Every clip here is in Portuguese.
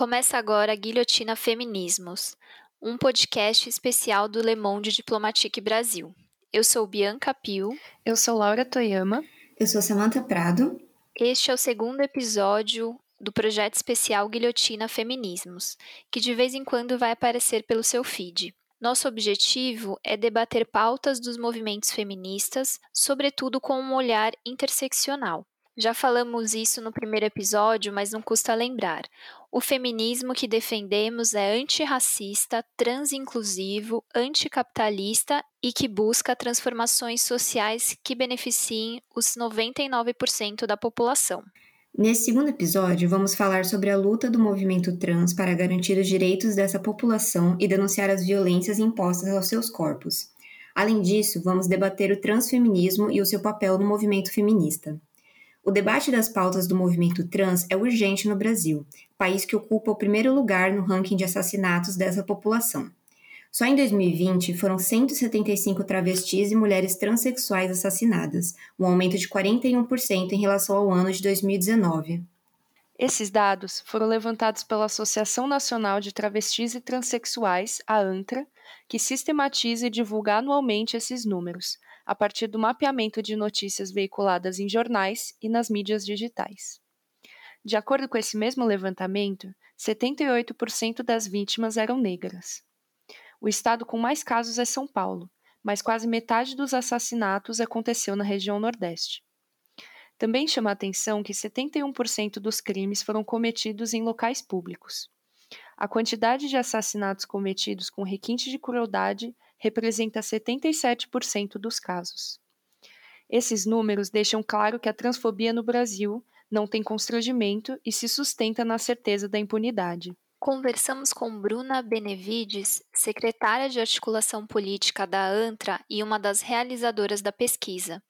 Começa agora a Guilhotina Feminismos, um podcast especial do Le Monde Diplomatique Brasil. Eu sou Bianca Pio. Eu sou Laura Toyama. Eu sou Samantha Prado. Este é o segundo episódio do projeto especial Guilhotina Feminismos, que de vez em quando vai aparecer pelo seu feed. Nosso objetivo é debater pautas dos movimentos feministas, sobretudo com um olhar interseccional. Já falamos isso no primeiro episódio, mas não custa lembrar. O feminismo que defendemos é antirracista, transinclusivo, anticapitalista e que busca transformações sociais que beneficiem os 99% da população. Nesse segundo episódio, vamos falar sobre a luta do movimento trans para garantir os direitos dessa população e denunciar as violências impostas aos seus corpos. Além disso, vamos debater o transfeminismo e o seu papel no movimento feminista. O debate das pautas do movimento trans é urgente no Brasil, país que ocupa o primeiro lugar no ranking de assassinatos dessa população. Só em 2020 foram 175 travestis e mulheres transexuais assassinadas, um aumento de 41% em relação ao ano de 2019. Esses dados foram levantados pela Associação Nacional de Travestis e Transsexuais, a ANTRA, que sistematiza e divulga anualmente esses números, a partir do mapeamento de notícias veiculadas em jornais e nas mídias digitais. De acordo com esse mesmo levantamento, 78% das vítimas eram negras. O estado com mais casos é São Paulo, mas quase metade dos assassinatos aconteceu na região Nordeste. Também chama a atenção que 71% dos crimes foram cometidos em locais públicos. A quantidade de assassinatos cometidos com requinte de crueldade representa 77% dos casos. Esses números deixam claro que a transfobia no Brasil não tem constrangimento e se sustenta na certeza da impunidade. Conversamos com Bruna Benevides, secretária de articulação política da ANTRA e uma das realizadoras da pesquisa.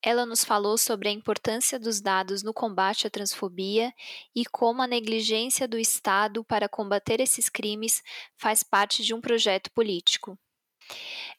Ela nos falou sobre a importância dos dados no combate à transfobia e como a negligência do Estado para combater esses crimes faz parte de um projeto político.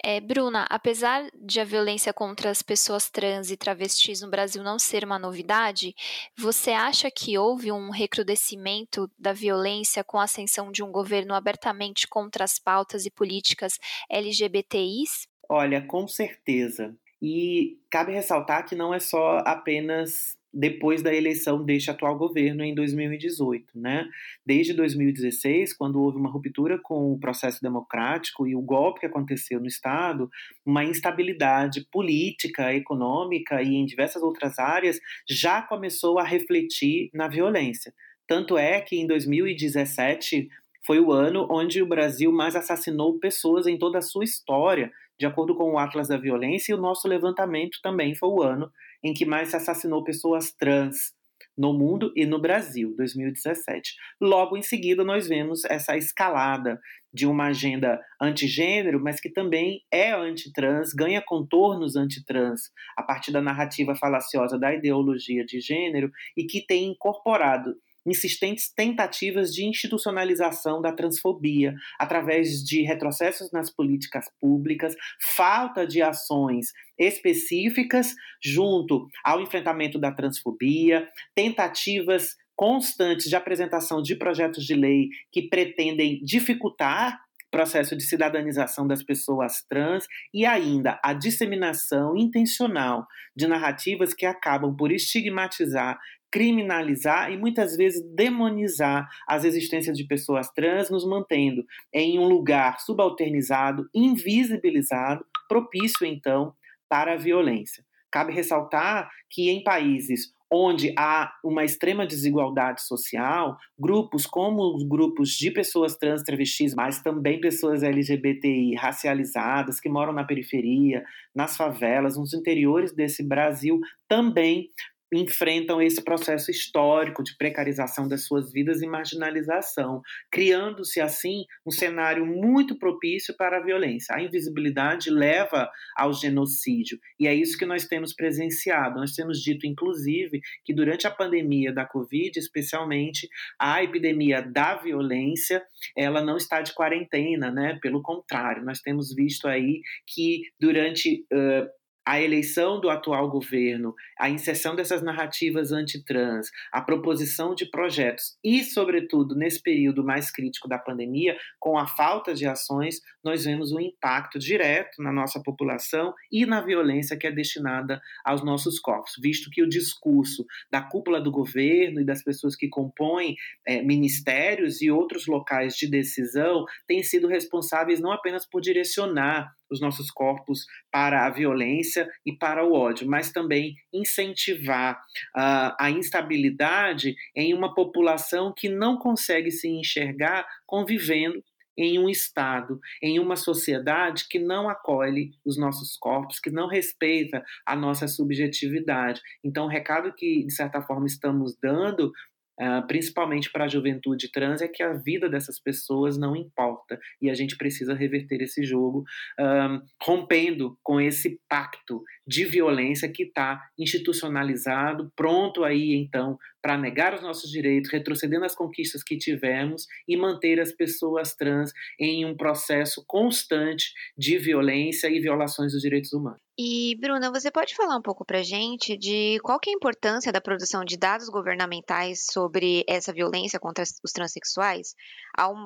É, Bruna, apesar de a violência contra as pessoas trans e travestis no Brasil não ser uma novidade, você acha que houve um recrudescimento da violência com a ascensão de um governo abertamente contra as pautas e políticas LGBTIs? Olha, com certeza. E cabe ressaltar que não é só apenas depois da eleição deste atual governo em 2018. Né? Desde 2016, quando houve uma ruptura com o processo democrático e o golpe que aconteceu no Estado, uma instabilidade política, econômica e em diversas outras áreas já começou a refletir na violência. Tanto é que em 2017 foi o ano onde o Brasil mais assassinou pessoas em toda a sua história, de acordo com o Atlas da Violência, o nosso levantamento também foi o ano em que mais se assassinou pessoas trans no mundo e no Brasil, 2017. Logo em seguida, nós vemos essa escalada de uma agenda antigênero, mas que também é antitrans, ganha contornos antitrans a partir da narrativa falaciosa da ideologia de gênero e que tem incorporado insistentes tentativas de institucionalização da transfobia através de retrocessos nas políticas públicas, falta de ações específicas junto ao enfrentamento da transfobia, tentativas constantes de apresentação de projetos de lei que pretendem dificultar processo de cidadanização das pessoas trans e ainda a disseminação intencional de narrativas que acabam por estigmatizar criminalizar e muitas vezes demonizar as existências de pessoas trans, nos mantendo em um lugar subalternizado, invisibilizado, propício então para a violência. Cabe ressaltar que em países onde há uma extrema desigualdade social, grupos como os grupos de pessoas trans, travestis, mas também pessoas LGBTI racializadas que moram na periferia, nas favelas, nos interiores desse Brasil, também enfrentam esse processo histórico de precarização das suas vidas e marginalização, criando-se assim um cenário muito propício para a violência. A invisibilidade leva ao genocídio e é isso que nós temos presenciado. Nós temos dito, inclusive, que durante a pandemia da Covid, especialmente a epidemia da violência, ela não está de quarentena, né? Pelo contrário, nós temos visto aí que durante uh, a eleição do atual governo, a inserção dessas narrativas antitrans, a proposição de projetos e, sobretudo, nesse período mais crítico da pandemia, com a falta de ações, nós vemos um impacto direto na nossa população e na violência que é destinada aos nossos corpos, visto que o discurso da cúpula do governo e das pessoas que compõem é, ministérios e outros locais de decisão têm sido responsáveis não apenas por direcionar os nossos corpos para a violência e para o ódio, mas também incentivar uh, a instabilidade em uma população que não consegue se enxergar convivendo em um Estado, em uma sociedade que não acolhe os nossos corpos, que não respeita a nossa subjetividade. Então, o recado que, de certa forma, estamos dando Uh, principalmente para a juventude trans, é que a vida dessas pessoas não importa e a gente precisa reverter esse jogo, uh, rompendo com esse pacto de violência que está institucionalizado, pronto aí então para negar os nossos direitos, retrocedendo as conquistas que tivemos e manter as pessoas trans em um processo constante de violência e violações dos direitos humanos. E, Bruna, você pode falar um pouco para gente de qual que é a importância da produção de dados governamentais sobre essa violência contra os transexuais?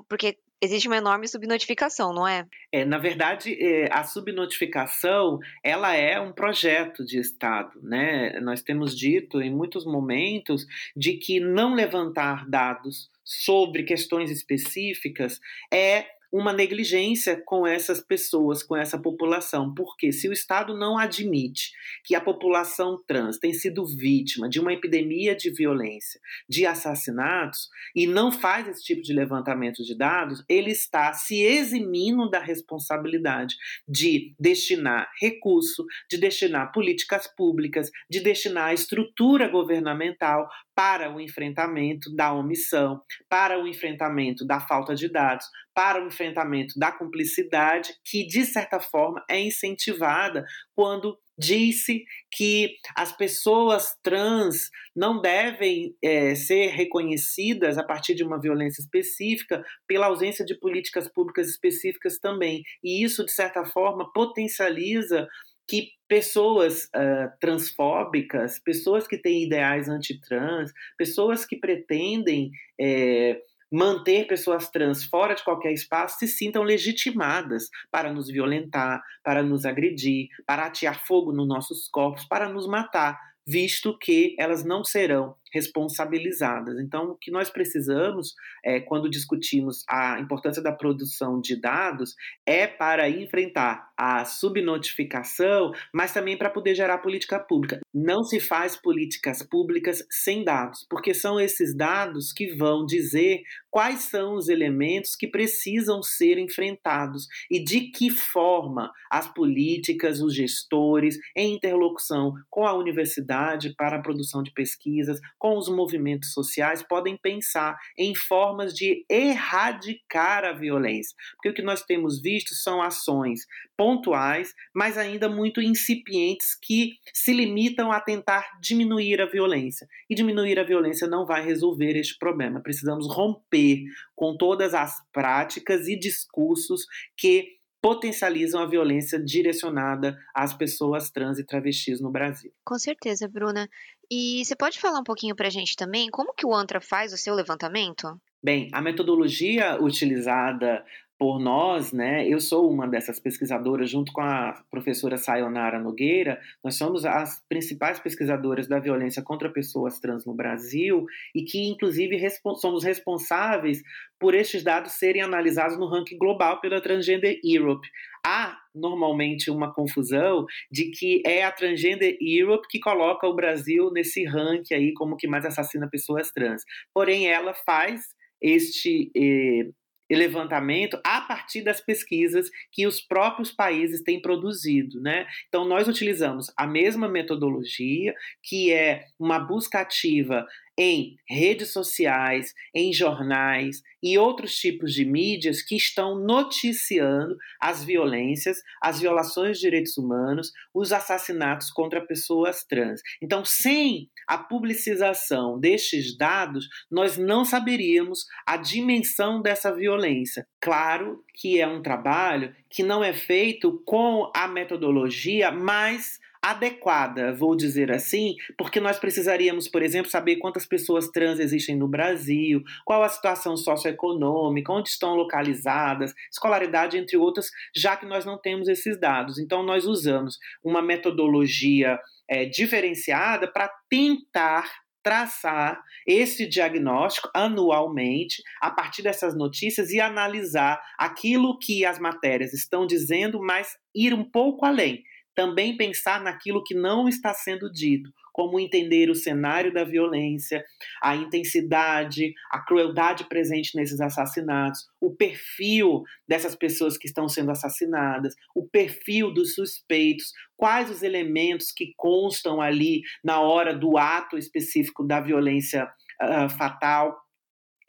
Porque existe uma enorme subnotificação, não é? É, na verdade, é, a subnotificação ela é um projeto de Estado, né? Nós temos dito em muitos momentos de que não levantar dados sobre questões específicas é uma negligência com essas pessoas, com essa população. Porque se o Estado não admite que a população trans tem sido vítima de uma epidemia de violência, de assassinatos, e não faz esse tipo de levantamento de dados, ele está se eximindo da responsabilidade de destinar recurso, de destinar políticas públicas, de destinar a estrutura governamental para o enfrentamento da omissão, para o enfrentamento da falta de dados, para o enfrentamento da cumplicidade, que de certa forma é incentivada quando disse que as pessoas trans não devem é, ser reconhecidas a partir de uma violência específica pela ausência de políticas públicas específicas também. E isso, de certa forma, potencializa que pessoas uh, transfóbicas, pessoas que têm ideais antitrans, pessoas que pretendem é, manter pessoas trans fora de qualquer espaço se sintam legitimadas para nos violentar, para nos agredir, para atear fogo nos nossos corpos, para nos matar, visto que elas não serão responsabilizadas. Então, o que nós precisamos, é, quando discutimos a importância da produção de dados, é para enfrentar a subnotificação, mas também para poder gerar política pública. Não se faz políticas públicas sem dados, porque são esses dados que vão dizer quais são os elementos que precisam ser enfrentados e de que forma as políticas, os gestores, em interlocução com a universidade para a produção de pesquisas, com os movimentos sociais, podem pensar em formas de erradicar a violência. Porque o que nós temos visto são ações pontuais, mas ainda muito incipientes que se limitam a tentar diminuir a violência. E diminuir a violência não vai resolver este problema. Precisamos romper com todas as práticas e discursos que potencializam a violência direcionada às pessoas trans e travestis no Brasil. Com certeza, Bruna. E você pode falar um pouquinho para a gente também como que o ANTRA faz o seu levantamento? Bem, a metodologia utilizada por nós, né? Eu sou uma dessas pesquisadoras, junto com a professora Sayonara Nogueira, nós somos as principais pesquisadoras da violência contra pessoas trans no Brasil e que, inclusive, somos responsáveis por estes dados serem analisados no ranking global pela Transgender Europe. Há normalmente uma confusão de que é a Transgender Europe que coloca o Brasil nesse ranking aí como que mais assassina pessoas trans. Porém, ela faz este eh, levantamento a partir das pesquisas que os próprios países têm produzido, né? Então nós utilizamos a mesma metodologia, que é uma busca ativa em redes sociais, em jornais e outros tipos de mídias que estão noticiando as violências, as violações de direitos humanos, os assassinatos contra pessoas trans. Então, sem a publicização destes dados, nós não saberíamos a dimensão dessa violência. Claro que é um trabalho que não é feito com a metodologia mais adequada, vou dizer assim, porque nós precisaríamos, por exemplo, saber quantas pessoas trans existem no Brasil, qual a situação socioeconômica, onde estão localizadas, escolaridade, entre outras, já que nós não temos esses dados. Então, nós usamos uma metodologia é, diferenciada para tentar traçar esse diagnóstico anualmente a partir dessas notícias e analisar aquilo que as matérias estão dizendo, mas ir um pouco além também pensar naquilo que não está sendo dito, como entender o cenário da violência, a intensidade, a crueldade presente nesses assassinatos, o perfil dessas pessoas que estão sendo assassinadas, o perfil dos suspeitos, quais os elementos que constam ali na hora do ato específico da violência uh, fatal.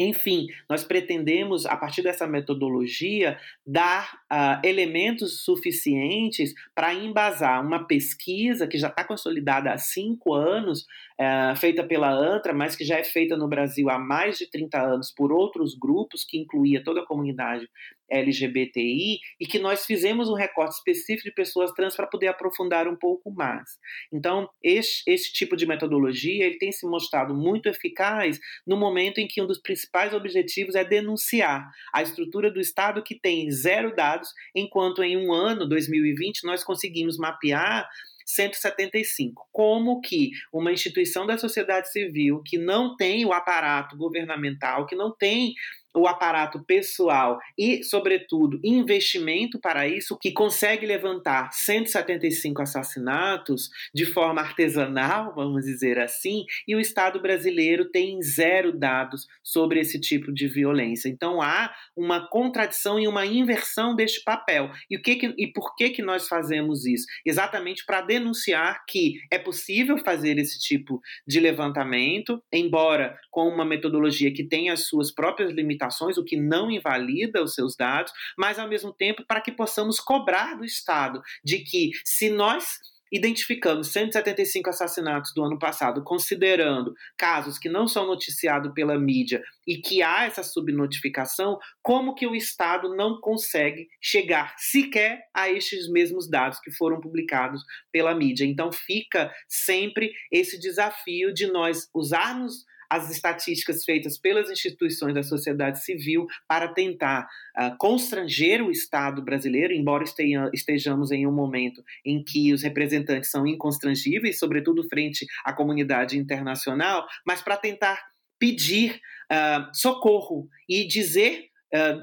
Enfim, nós pretendemos, a partir dessa metodologia, dar uh, elementos suficientes para embasar uma pesquisa que já está consolidada há cinco anos, uh, feita pela ANTRA, mas que já é feita no Brasil há mais de 30 anos por outros grupos, que incluía toda a comunidade LGBTI e que nós fizemos um recorte específico de pessoas trans para poder aprofundar um pouco mais. Então, esse, tipo de metodologia ele tem se mostrado muito eficaz no momento em que um dos principais objetivos é denunciar a estrutura do Estado que tem zero dados, enquanto em um ano, 2020, nós conseguimos mapear 175. Como que uma instituição da sociedade civil que não tem o aparato governamental, que não tem o aparato pessoal e, sobretudo, investimento para isso, que consegue levantar 175 assassinatos de forma artesanal, vamos dizer assim, e o Estado brasileiro tem zero dados sobre esse tipo de violência. Então há uma contradição e uma inversão deste papel. E, o que, que e por que, que nós fazemos isso? Exatamente para denunciar que é possível fazer esse tipo de levantamento, embora com uma metodologia que tenha as suas próprias limitações limitações, o que não invalida os seus dados, mas ao mesmo tempo para que possamos cobrar do Estado de que se nós identificamos 175 assassinatos do ano passado, considerando casos que não são noticiados pela mídia e que há essa subnotificação, como que o Estado não consegue chegar sequer a estes mesmos dados que foram publicados pela mídia? Então fica sempre esse desafio de nós usarmos as estatísticas feitas pelas instituições da sociedade civil para tentar uh, constranger o Estado brasileiro, embora estejamos em um momento em que os representantes são inconstrangíveis, sobretudo frente à comunidade internacional, mas para tentar pedir uh, socorro e dizer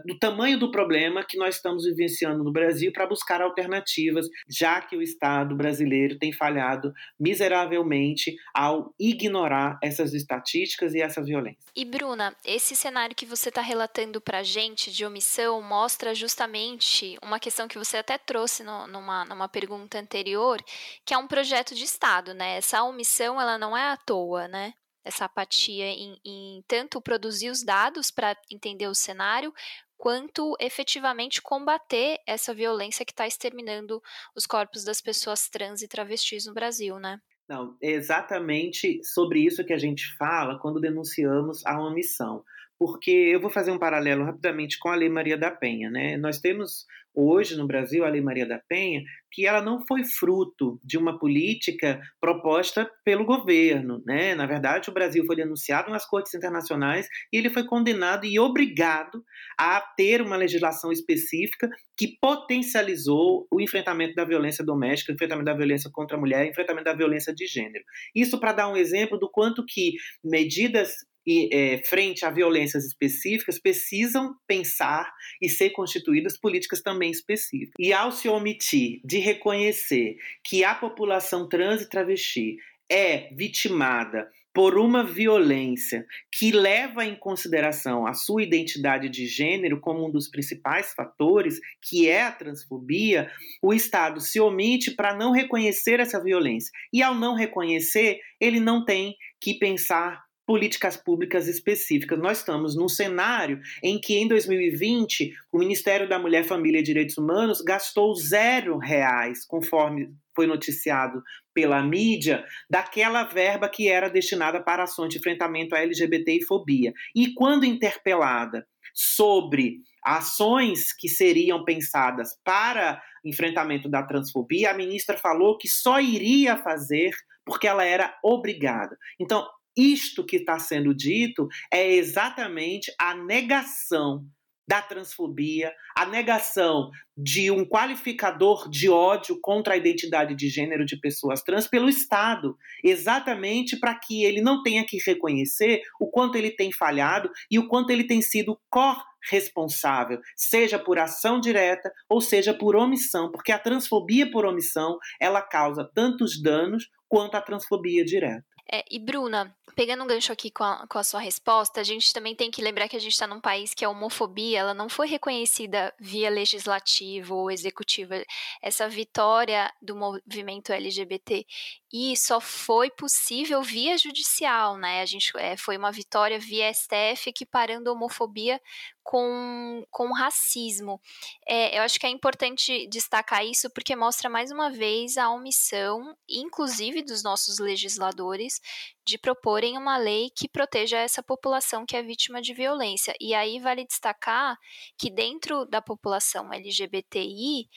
do tamanho do problema que nós estamos vivenciando no Brasil para buscar alternativas, já que o Estado brasileiro tem falhado miseravelmente ao ignorar essas estatísticas e essa violência. E Bruna, esse cenário que você está relatando para a gente de omissão mostra justamente uma questão que você até trouxe no, numa, numa pergunta anterior, que é um projeto de Estado, né? Essa omissão ela não é à toa, né? Essa apatia em, em tanto produzir os dados para entender o cenário, quanto efetivamente combater essa violência que está exterminando os corpos das pessoas trans e travestis no Brasil, né? Não, é exatamente sobre isso que a gente fala quando denunciamos a omissão porque eu vou fazer um paralelo rapidamente com a Lei Maria da Penha. Né? Nós temos hoje no Brasil a Lei Maria da Penha, que ela não foi fruto de uma política proposta pelo governo. Né? Na verdade, o Brasil foi denunciado nas cortes internacionais e ele foi condenado e obrigado a ter uma legislação específica que potencializou o enfrentamento da violência doméstica, o enfrentamento da violência contra a mulher, o enfrentamento da violência de gênero. Isso para dar um exemplo do quanto que medidas e, é, frente a violências específicas, precisam pensar e ser constituídas políticas também específicas. E ao se omitir de reconhecer que a população trans e travesti é vitimada por uma violência que leva em consideração a sua identidade de gênero como um dos principais fatores, que é a transfobia, o Estado se omite para não reconhecer essa violência. E ao não reconhecer, ele não tem que pensar políticas públicas específicas. Nós estamos num cenário em que, em 2020, o Ministério da Mulher, Família e Direitos Humanos gastou zero reais, conforme foi noticiado pela mídia, daquela verba que era destinada para ações de enfrentamento à LGBT e fobia. E quando interpelada sobre ações que seriam pensadas para enfrentamento da transfobia, a ministra falou que só iria fazer porque ela era obrigada. Então, isto que está sendo dito é exatamente a negação da transfobia, a negação de um qualificador de ódio contra a identidade de gênero de pessoas trans pelo Estado, exatamente para que ele não tenha que reconhecer o quanto ele tem falhado e o quanto ele tem sido corresponsável, seja por ação direta ou seja por omissão, porque a transfobia por omissão, ela causa tantos danos quanto a transfobia direta. É, e Bruna, pegando um gancho aqui com a, com a sua resposta, a gente também tem que lembrar que a gente está num país que a homofobia ela não foi reconhecida via legislativo ou executivo. Essa vitória do movimento LGBT e só foi possível via judicial, né? A gente é, foi uma vitória via STF equiparando a homofobia com, com racismo. É, eu acho que é importante destacar isso porque mostra mais uma vez a omissão, inclusive dos nossos legisladores, de proporem uma lei que proteja essa população que é vítima de violência. E aí vale destacar que dentro da população LGBTI,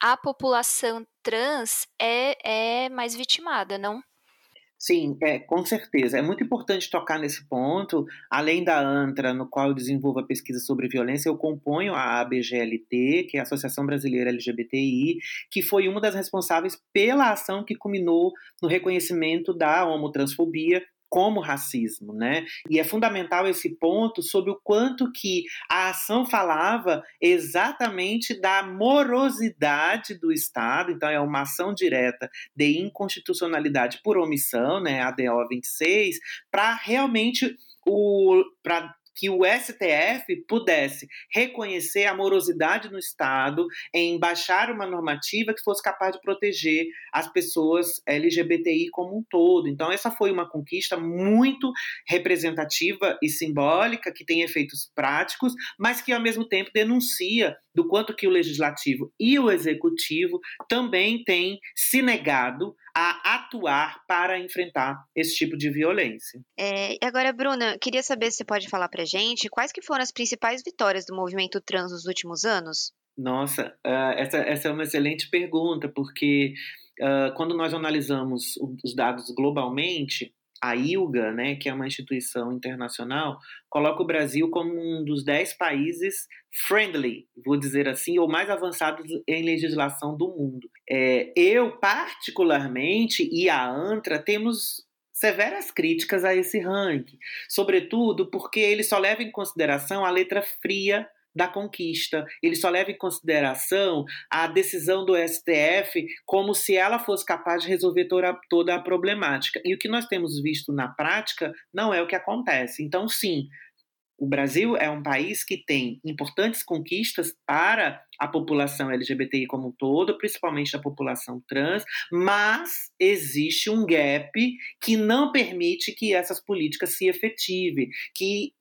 a população trans é, é mais vitimada, não? Sim, é, com certeza. É muito importante tocar nesse ponto. Além da ANTRA, no qual eu desenvolvo a pesquisa sobre violência, eu componho a ABGLT, que é a Associação Brasileira LGBTI, que foi uma das responsáveis pela ação que culminou no reconhecimento da homotransfobia como racismo, né? E é fundamental esse ponto sobre o quanto que a ação falava exatamente da morosidade do Estado, então é uma ação direta de inconstitucionalidade por omissão, né, a DO 26, para realmente o para que o STF pudesse reconhecer a morosidade no Estado em baixar uma normativa que fosse capaz de proteger as pessoas LGBTI como um todo. Então, essa foi uma conquista muito representativa e simbólica, que tem efeitos práticos, mas que, ao mesmo tempo, denuncia do quanto que o legislativo e o executivo também têm se negado a atuar para enfrentar esse tipo de violência. É, agora, Bruna, queria saber se você pode falar para gente quais que foram as principais vitórias do movimento trans nos últimos anos? Nossa, uh, essa, essa é uma excelente pergunta, porque uh, quando nós analisamos os dados globalmente, a ILGA, né, que é uma instituição internacional, coloca o Brasil como um dos dez países friendly, vou dizer assim, ou mais avançados em legislação do mundo. É, eu, particularmente, e a ANTRA, temos severas críticas a esse ranking, sobretudo porque ele só leva em consideração a letra fria da conquista. Ele só leva em consideração a decisão do STF como se ela fosse capaz de resolver toda, toda a problemática. E o que nós temos visto na prática não é o que acontece. Então, sim, o Brasil é um país que tem importantes conquistas para a população LGBTI como um todo, principalmente a população trans, mas existe um gap que não permite que essas políticas se efetivem, que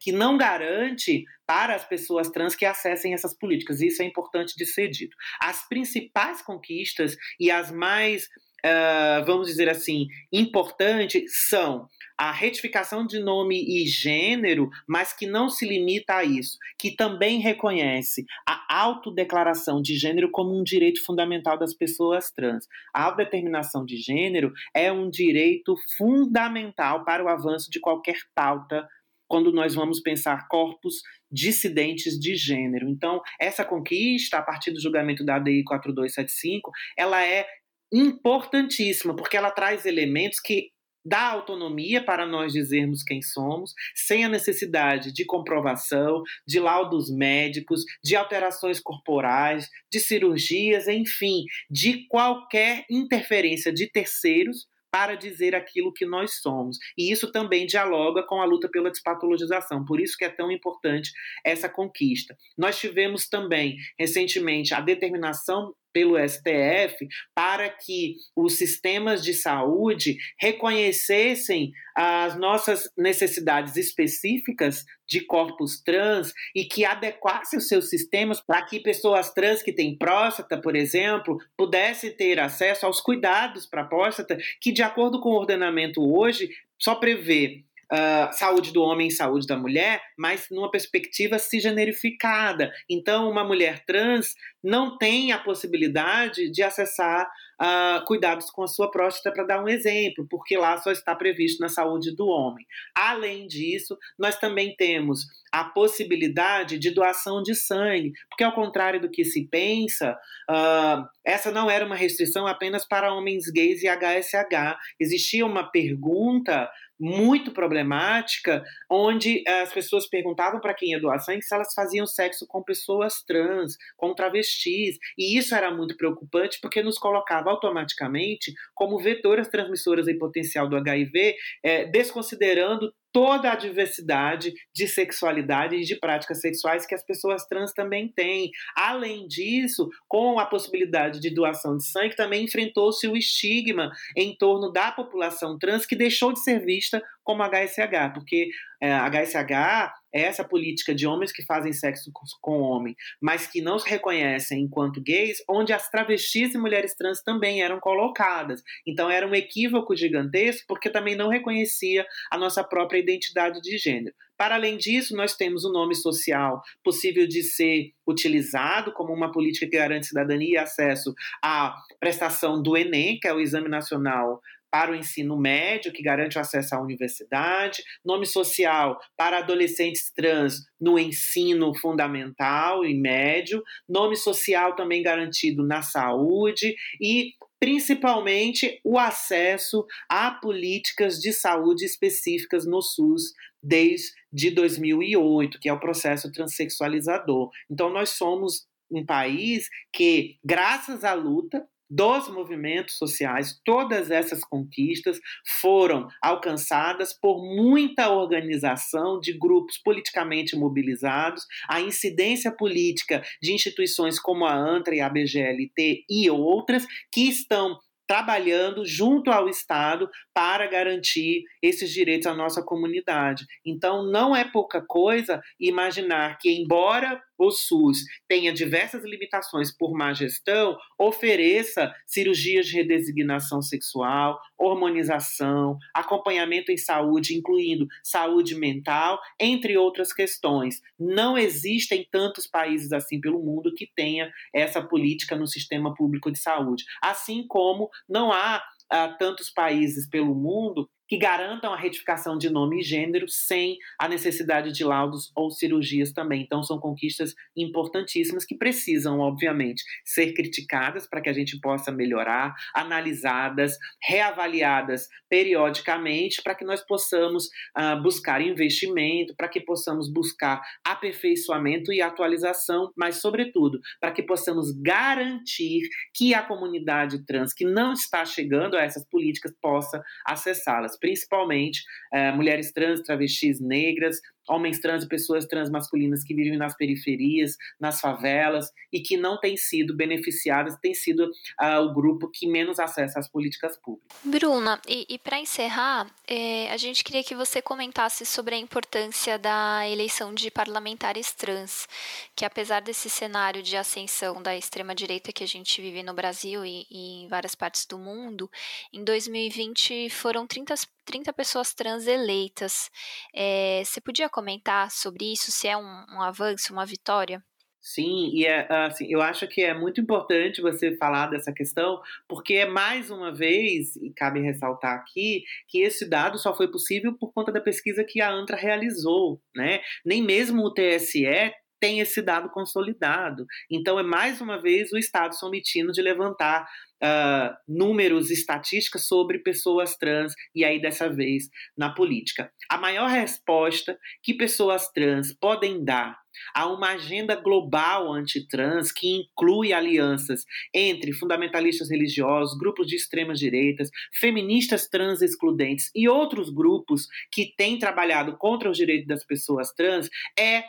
que não garante para as pessoas trans que acessem essas políticas. Isso é importante de ser dito. As principais conquistas e as mais, uh, vamos dizer assim, importantes são a retificação de nome e gênero, mas que não se limita a isso, que também reconhece a autodeclaração de gênero como um direito fundamental das pessoas trans. A autodeterminação de gênero é um direito fundamental para o avanço de qualquer pauta quando nós vamos pensar corpos dissidentes de gênero. Então, essa conquista, a partir do julgamento da ADI 4275, ela é importantíssima, porque ela traz elementos que dá autonomia para nós dizermos quem somos, sem a necessidade de comprovação, de laudos médicos, de alterações corporais, de cirurgias, enfim, de qualquer interferência de terceiros para dizer aquilo que nós somos. E isso também dialoga com a luta pela despatologização. Por isso que é tão importante essa conquista. Nós tivemos também recentemente a determinação pelo STF para que os sistemas de saúde reconhecessem as nossas necessidades específicas de corpos trans e que adequassem os seus sistemas para que pessoas trans que têm próstata, por exemplo, pudessem ter acesso aos cuidados para próstata, que de acordo com o ordenamento hoje só prevê uh, saúde do homem e saúde da mulher, mas numa perspectiva cisgenerificada. Então, uma mulher trans não tem a possibilidade de acessar uh, cuidados com a sua próstata, para dar um exemplo, porque lá só está previsto na saúde do homem. Além disso, nós também temos a possibilidade de doação de sangue, porque ao contrário do que se pensa, uh, essa não era uma restrição apenas para homens gays e HSH. Existia uma pergunta muito problemática, onde as pessoas perguntavam para quem ia doar sangue se elas faziam sexo com pessoas trans, com travestis, e isso era muito preocupante porque nos colocava automaticamente como vetoras transmissoras em potencial do HIV, é, desconsiderando toda a diversidade de sexualidade e de práticas sexuais que as pessoas trans também têm. Além disso, com a possibilidade de doação de sangue, também enfrentou-se o estigma em torno da população trans que deixou de ser vista como HSH, porque é, HSH é essa política de homens que fazem sexo com, com homem, mas que não se reconhecem enquanto gays, onde as travestis e mulheres trans também eram colocadas. Então era um equívoco gigantesco, porque também não reconhecia a nossa própria identidade de gênero. Para além disso, nós temos o nome social possível de ser utilizado como uma política que garante cidadania e acesso à prestação do Enem, que é o Exame Nacional para o ensino médio, que garante o acesso à universidade, nome social para adolescentes trans no ensino fundamental e médio, nome social também garantido na saúde e principalmente o acesso a políticas de saúde específicas no SUS desde 2008, que é o processo transexualizador. Então nós somos um país que, graças à luta dos movimentos sociais, todas essas conquistas foram alcançadas por muita organização de grupos politicamente mobilizados, a incidência política de instituições como a ANTRA e a BGLT e outras que estão trabalhando junto ao Estado para garantir esses direitos à nossa comunidade. Então, não é pouca coisa imaginar que, embora o SUS tenha diversas limitações por má gestão, ofereça cirurgias de redesignação sexual, hormonização, acompanhamento em saúde, incluindo saúde mental, entre outras questões. Não existem tantos países assim pelo mundo que tenha essa política no sistema público de saúde. Assim como não há uh, tantos países pelo mundo que garantam a retificação de nome e gênero sem a necessidade de laudos ou cirurgias também. Então, são conquistas importantíssimas que precisam, obviamente, ser criticadas para que a gente possa melhorar, analisadas, reavaliadas periodicamente, para que nós possamos uh, buscar investimento, para que possamos buscar aperfeiçoamento e atualização, mas, sobretudo, para que possamos garantir que a comunidade trans que não está chegando a essas políticas possa acessá-las principalmente é, mulheres trans, travestis negras, homens trans e pessoas trans masculinas que vivem nas periferias, nas favelas e que não têm sido beneficiadas, tem sido uh, o grupo que menos acessa as políticas públicas. Bruna, e, e para encerrar, é, a gente queria que você comentasse sobre a importância da eleição de parlamentares trans, que apesar desse cenário de ascensão da extrema-direita que a gente vive no Brasil e, e em várias partes do mundo, em 2020 foram 30 30 pessoas trans eleitas. É, você podia comentar sobre isso, se é um, um avanço, uma vitória? Sim, e é, assim, eu acho que é muito importante você falar dessa questão, porque é mais uma vez, e cabe ressaltar aqui, que esse dado só foi possível por conta da pesquisa que a ANTRA realizou, né? Nem mesmo o TSE tem esse dado consolidado. Então, é mais uma vez o Estado se omitindo de levantar uh, números, estatísticas sobre pessoas trans, e aí dessa vez na política. A maior resposta que pessoas trans podem dar a uma agenda global antitrans que inclui alianças entre fundamentalistas religiosos, grupos de extremas direitas, feministas trans excludentes e outros grupos que têm trabalhado contra os direitos das pessoas trans é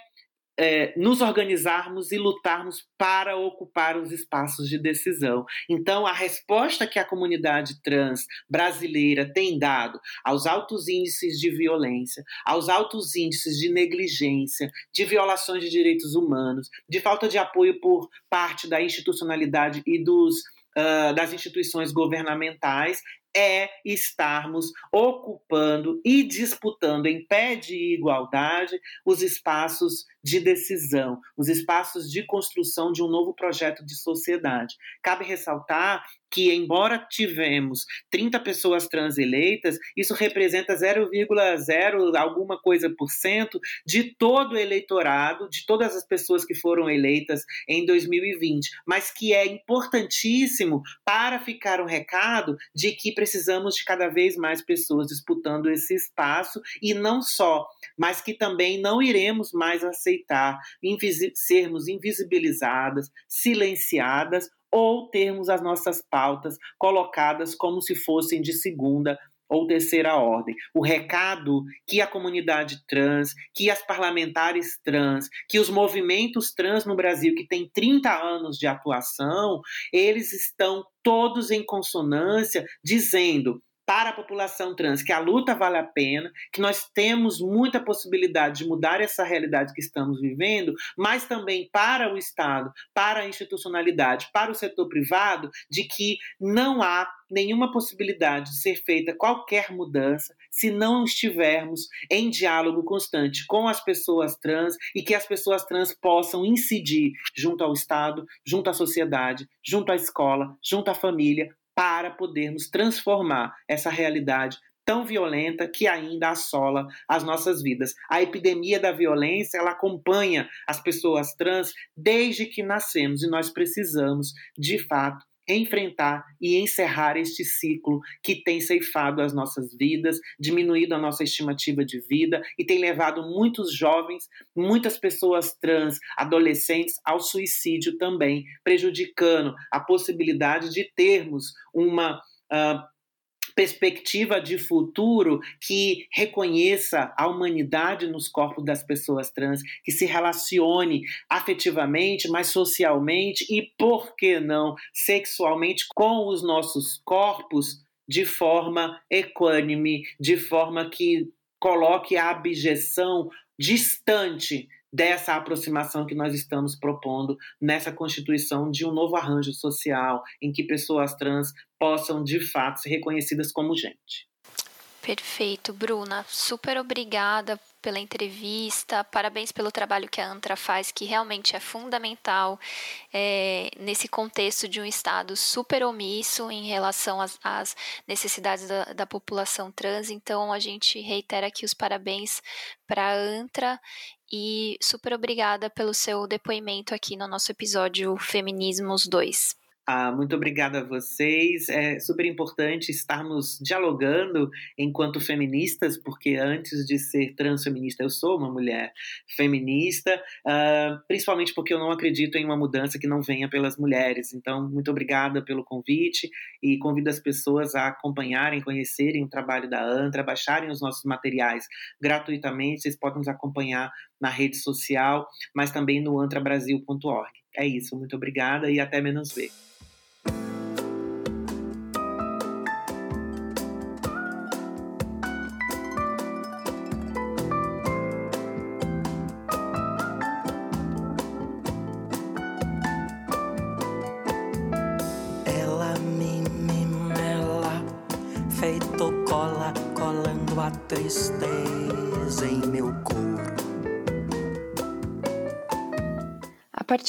é, nos organizarmos e lutarmos para ocupar os espaços de decisão. Então, a resposta que a comunidade trans brasileira tem dado aos altos índices de violência, aos altos índices de negligência, de violações de direitos humanos, de falta de apoio por parte da institucionalidade e dos, uh, das instituições governamentais, é estarmos ocupando e disputando em pé de igualdade os espaços de decisão, os espaços de construção de um novo projeto de sociedade. Cabe ressaltar que, embora tivemos 30 pessoas trans eleitas, isso representa 0,0 alguma coisa por cento de todo o eleitorado, de todas as pessoas que foram eleitas em 2020, mas que é importantíssimo para ficar um recado de que precisamos de cada vez mais pessoas disputando esse espaço e não só, mas que também não iremos mais aceitar invisi sermos invisibilizadas, silenciadas ou termos as nossas pautas colocadas como se fossem de segunda ou terceira ordem. O recado que a comunidade trans, que as parlamentares trans, que os movimentos trans no Brasil, que tem 30 anos de atuação, eles estão todos em consonância dizendo para a população trans que a luta vale a pena, que nós temos muita possibilidade de mudar essa realidade que estamos vivendo, mas também para o Estado, para a institucionalidade, para o setor privado, de que não há nenhuma possibilidade de ser feita qualquer mudança se não estivermos em diálogo constante com as pessoas trans e que as pessoas trans possam incidir junto ao Estado, junto à sociedade, junto à escola, junto à família, para podermos transformar essa realidade tão violenta que ainda assola as nossas vidas. A epidemia da violência, ela acompanha as pessoas trans desde que nascemos e nós precisamos, de fato, enfrentar e encerrar este ciclo que tem ceifado as nossas vidas, diminuído a nossa estimativa de vida e tem levado muitos jovens, muitas pessoas trans, adolescentes ao suicídio também, prejudicando a possibilidade de termos uma uh, perspectiva de futuro que reconheça a humanidade nos corpos das pessoas trans, que se relacione afetivamente, mas socialmente e, por que não, sexualmente com os nossos corpos de forma equânime, de forma que coloque a abjeção distante dessa aproximação que nós estamos propondo nessa constituição de um novo arranjo social em que pessoas trans possam de fato ser reconhecidas como gente. Perfeito, Bruna. Super obrigada pela entrevista. Parabéns pelo trabalho que a ANTRA faz, que realmente é fundamental é, nesse contexto de um Estado super omisso em relação às, às necessidades da, da, população trans. Então, a gente reitera aqui os parabéns para a ANTRA e super obrigada pelo seu depoimento aqui no nosso episódio Feminismos 2. Ah, muito obrigada a vocês. É super importante estarmos dialogando enquanto feministas, porque antes de ser transfeminista, eu sou uma mulher feminista, uh, principalmente porque eu não acredito em uma mudança que não venha pelas mulheres. Então, muito obrigada pelo convite e convido as pessoas a acompanharem, conhecerem o trabalho da ANTRA, baixarem os nossos materiais gratuitamente. Vocês podem nos acompanhar na rede social, mas também no antrabrasil.org. É isso, muito obrigada e até menos ver.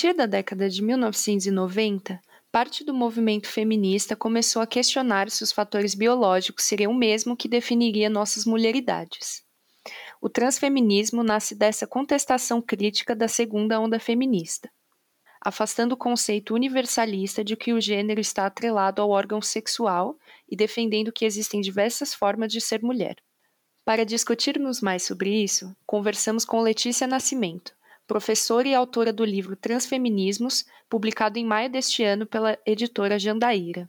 Partir da década de 1990, parte do movimento feminista começou a questionar se os fatores biológicos seriam o mesmo que definiria nossas mulheridades. O transfeminismo nasce dessa contestação crítica da segunda onda feminista, afastando o conceito universalista de que o gênero está atrelado ao órgão sexual e defendendo que existem diversas formas de ser mulher. Para discutirmos mais sobre isso, conversamos com Letícia Nascimento, professora e autora do livro Transfeminismos, publicado em maio deste ano pela editora Jandaíra.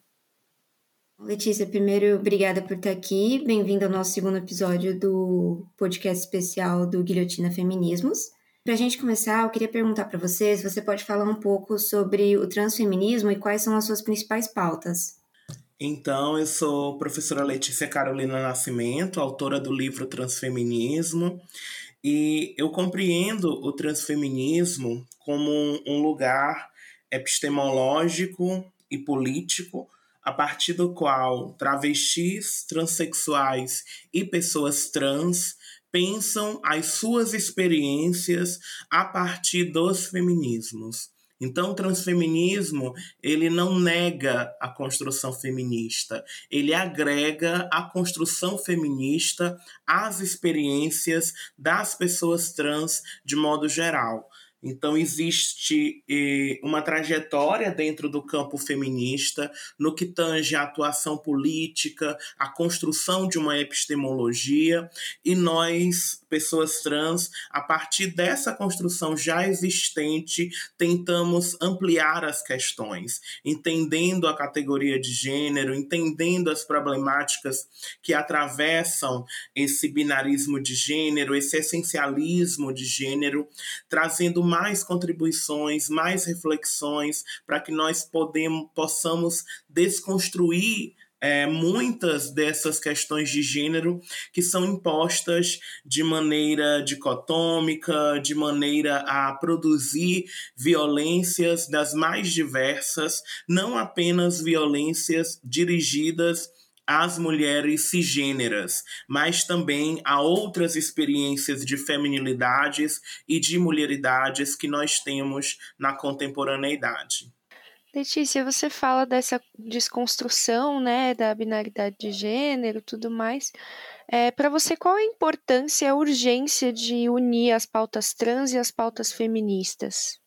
Letícia, primeiro, obrigada por estar aqui. Bem-vinda ao nosso segundo episódio do podcast especial do Guilhotina Feminismos. Para a gente começar, eu queria perguntar para você se você pode falar um pouco sobre o transfeminismo e quais são as suas principais pautas. Então, eu sou professora Letícia Carolina Nascimento, autora do livro Transfeminismo, e eu compreendo o transfeminismo como um lugar epistemológico e político a partir do qual travestis, transexuais e pessoas trans pensam as suas experiências a partir dos feminismos. Então, o transfeminismo, ele não nega a construção feminista, ele agrega a construção feminista às experiências das pessoas trans de modo geral. Então, existe eh, uma trajetória dentro do campo feminista no que tange a atuação política, a construção de uma epistemologia, e nós, pessoas trans, a partir dessa construção já existente, tentamos ampliar as questões, entendendo a categoria de gênero, entendendo as problemáticas que atravessam esse binarismo de gênero, esse essencialismo de gênero, trazendo mais contribuições, mais reflexões, para que nós podemos, possamos desconstruir é, muitas dessas questões de gênero que são impostas de maneira dicotômica, de maneira a produzir violências das mais diversas, não apenas violências dirigidas às mulheres cisgêneras, mas também a outras experiências de feminilidades e de mulheridades que nós temos na contemporaneidade. Letícia, você fala dessa desconstrução, né, da binaridade de gênero, tudo mais. É, Para você, qual a importância a urgência de unir as pautas trans e as pautas feministas?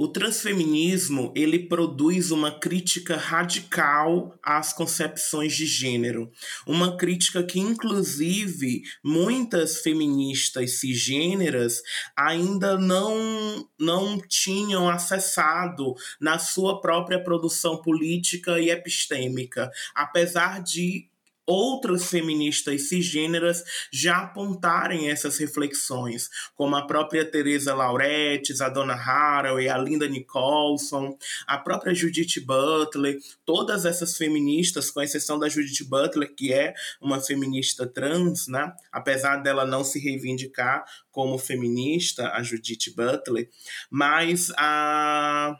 O transfeminismo ele produz uma crítica radical às concepções de gênero, uma crítica que inclusive muitas feministas cisgêneras ainda não não tinham acessado na sua própria produção política e epistêmica, apesar de outras feministas cisgêneras já apontarem essas reflexões, como a própria Teresa Lauretes, a Donna Haraway, a Linda Nicholson, a própria Judith Butler, todas essas feministas, com exceção da Judith Butler, que é uma feminista trans, né? apesar dela não se reivindicar como feminista, a Judith Butler, mas a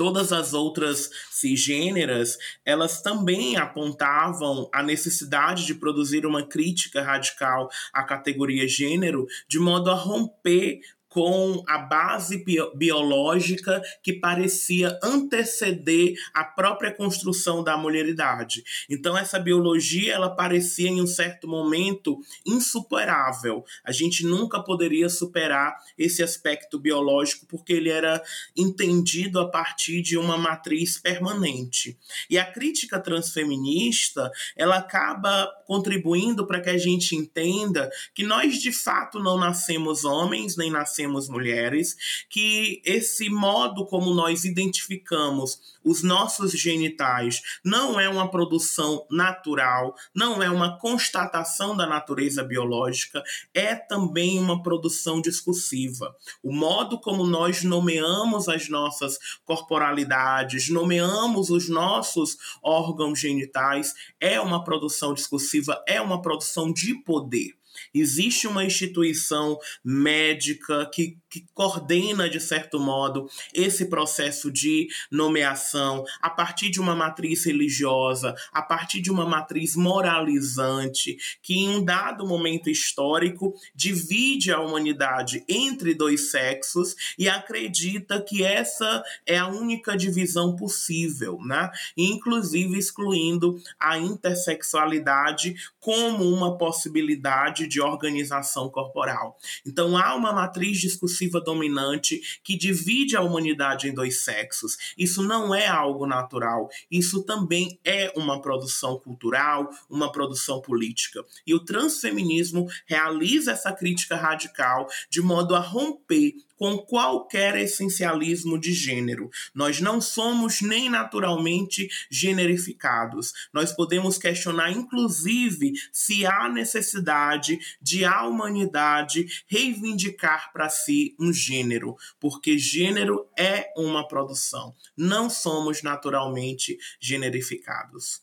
todas as outras cisgêneras, elas também apontavam a necessidade de produzir uma crítica radical à categoria gênero, de modo a romper com a base biológica que parecia anteceder a própria construção da mulheridade. Então essa biologia ela parecia em um certo momento insuperável. A gente nunca poderia superar esse aspecto biológico porque ele era entendido a partir de uma matriz permanente. E a crítica transfeminista, ela acaba contribuindo para que a gente entenda que nós de fato não nascemos homens nem nascemos nascemos mulheres, que esse modo como nós identificamos os nossos genitais não é uma produção natural, não é uma constatação da natureza biológica, é também uma produção discursiva. O modo como nós nomeamos as nossas corporalidades, nomeamos os nossos órgãos genitais, é uma produção discursiva, é uma produção de poder. Existe uma instituição médica que, que coordena, de certo modo, esse processo de nomeação a partir de uma matriz religiosa, a partir de uma matriz moralizante, que em um dado momento histórico divide a humanidade entre dois sexos e acredita que essa é a única divisão possível, né? Inclusive excluindo a intersexualidade como uma possibilidade de organização corporal. Então há uma matriz discursiva dominante que divide a humanidade em dois sexos. Isso não é algo natural, isso também é uma produção cultural, uma produção política. E o transfeminismo realiza essa crítica radical de modo a romper com qualquer essencialismo de gênero. Nós não somos nem naturalmente generificados. Nós podemos questionar, inclusive, se há necessidade de a humanidade reivindicar para si um gênero, porque gênero é uma produção. Não somos naturalmente generificados.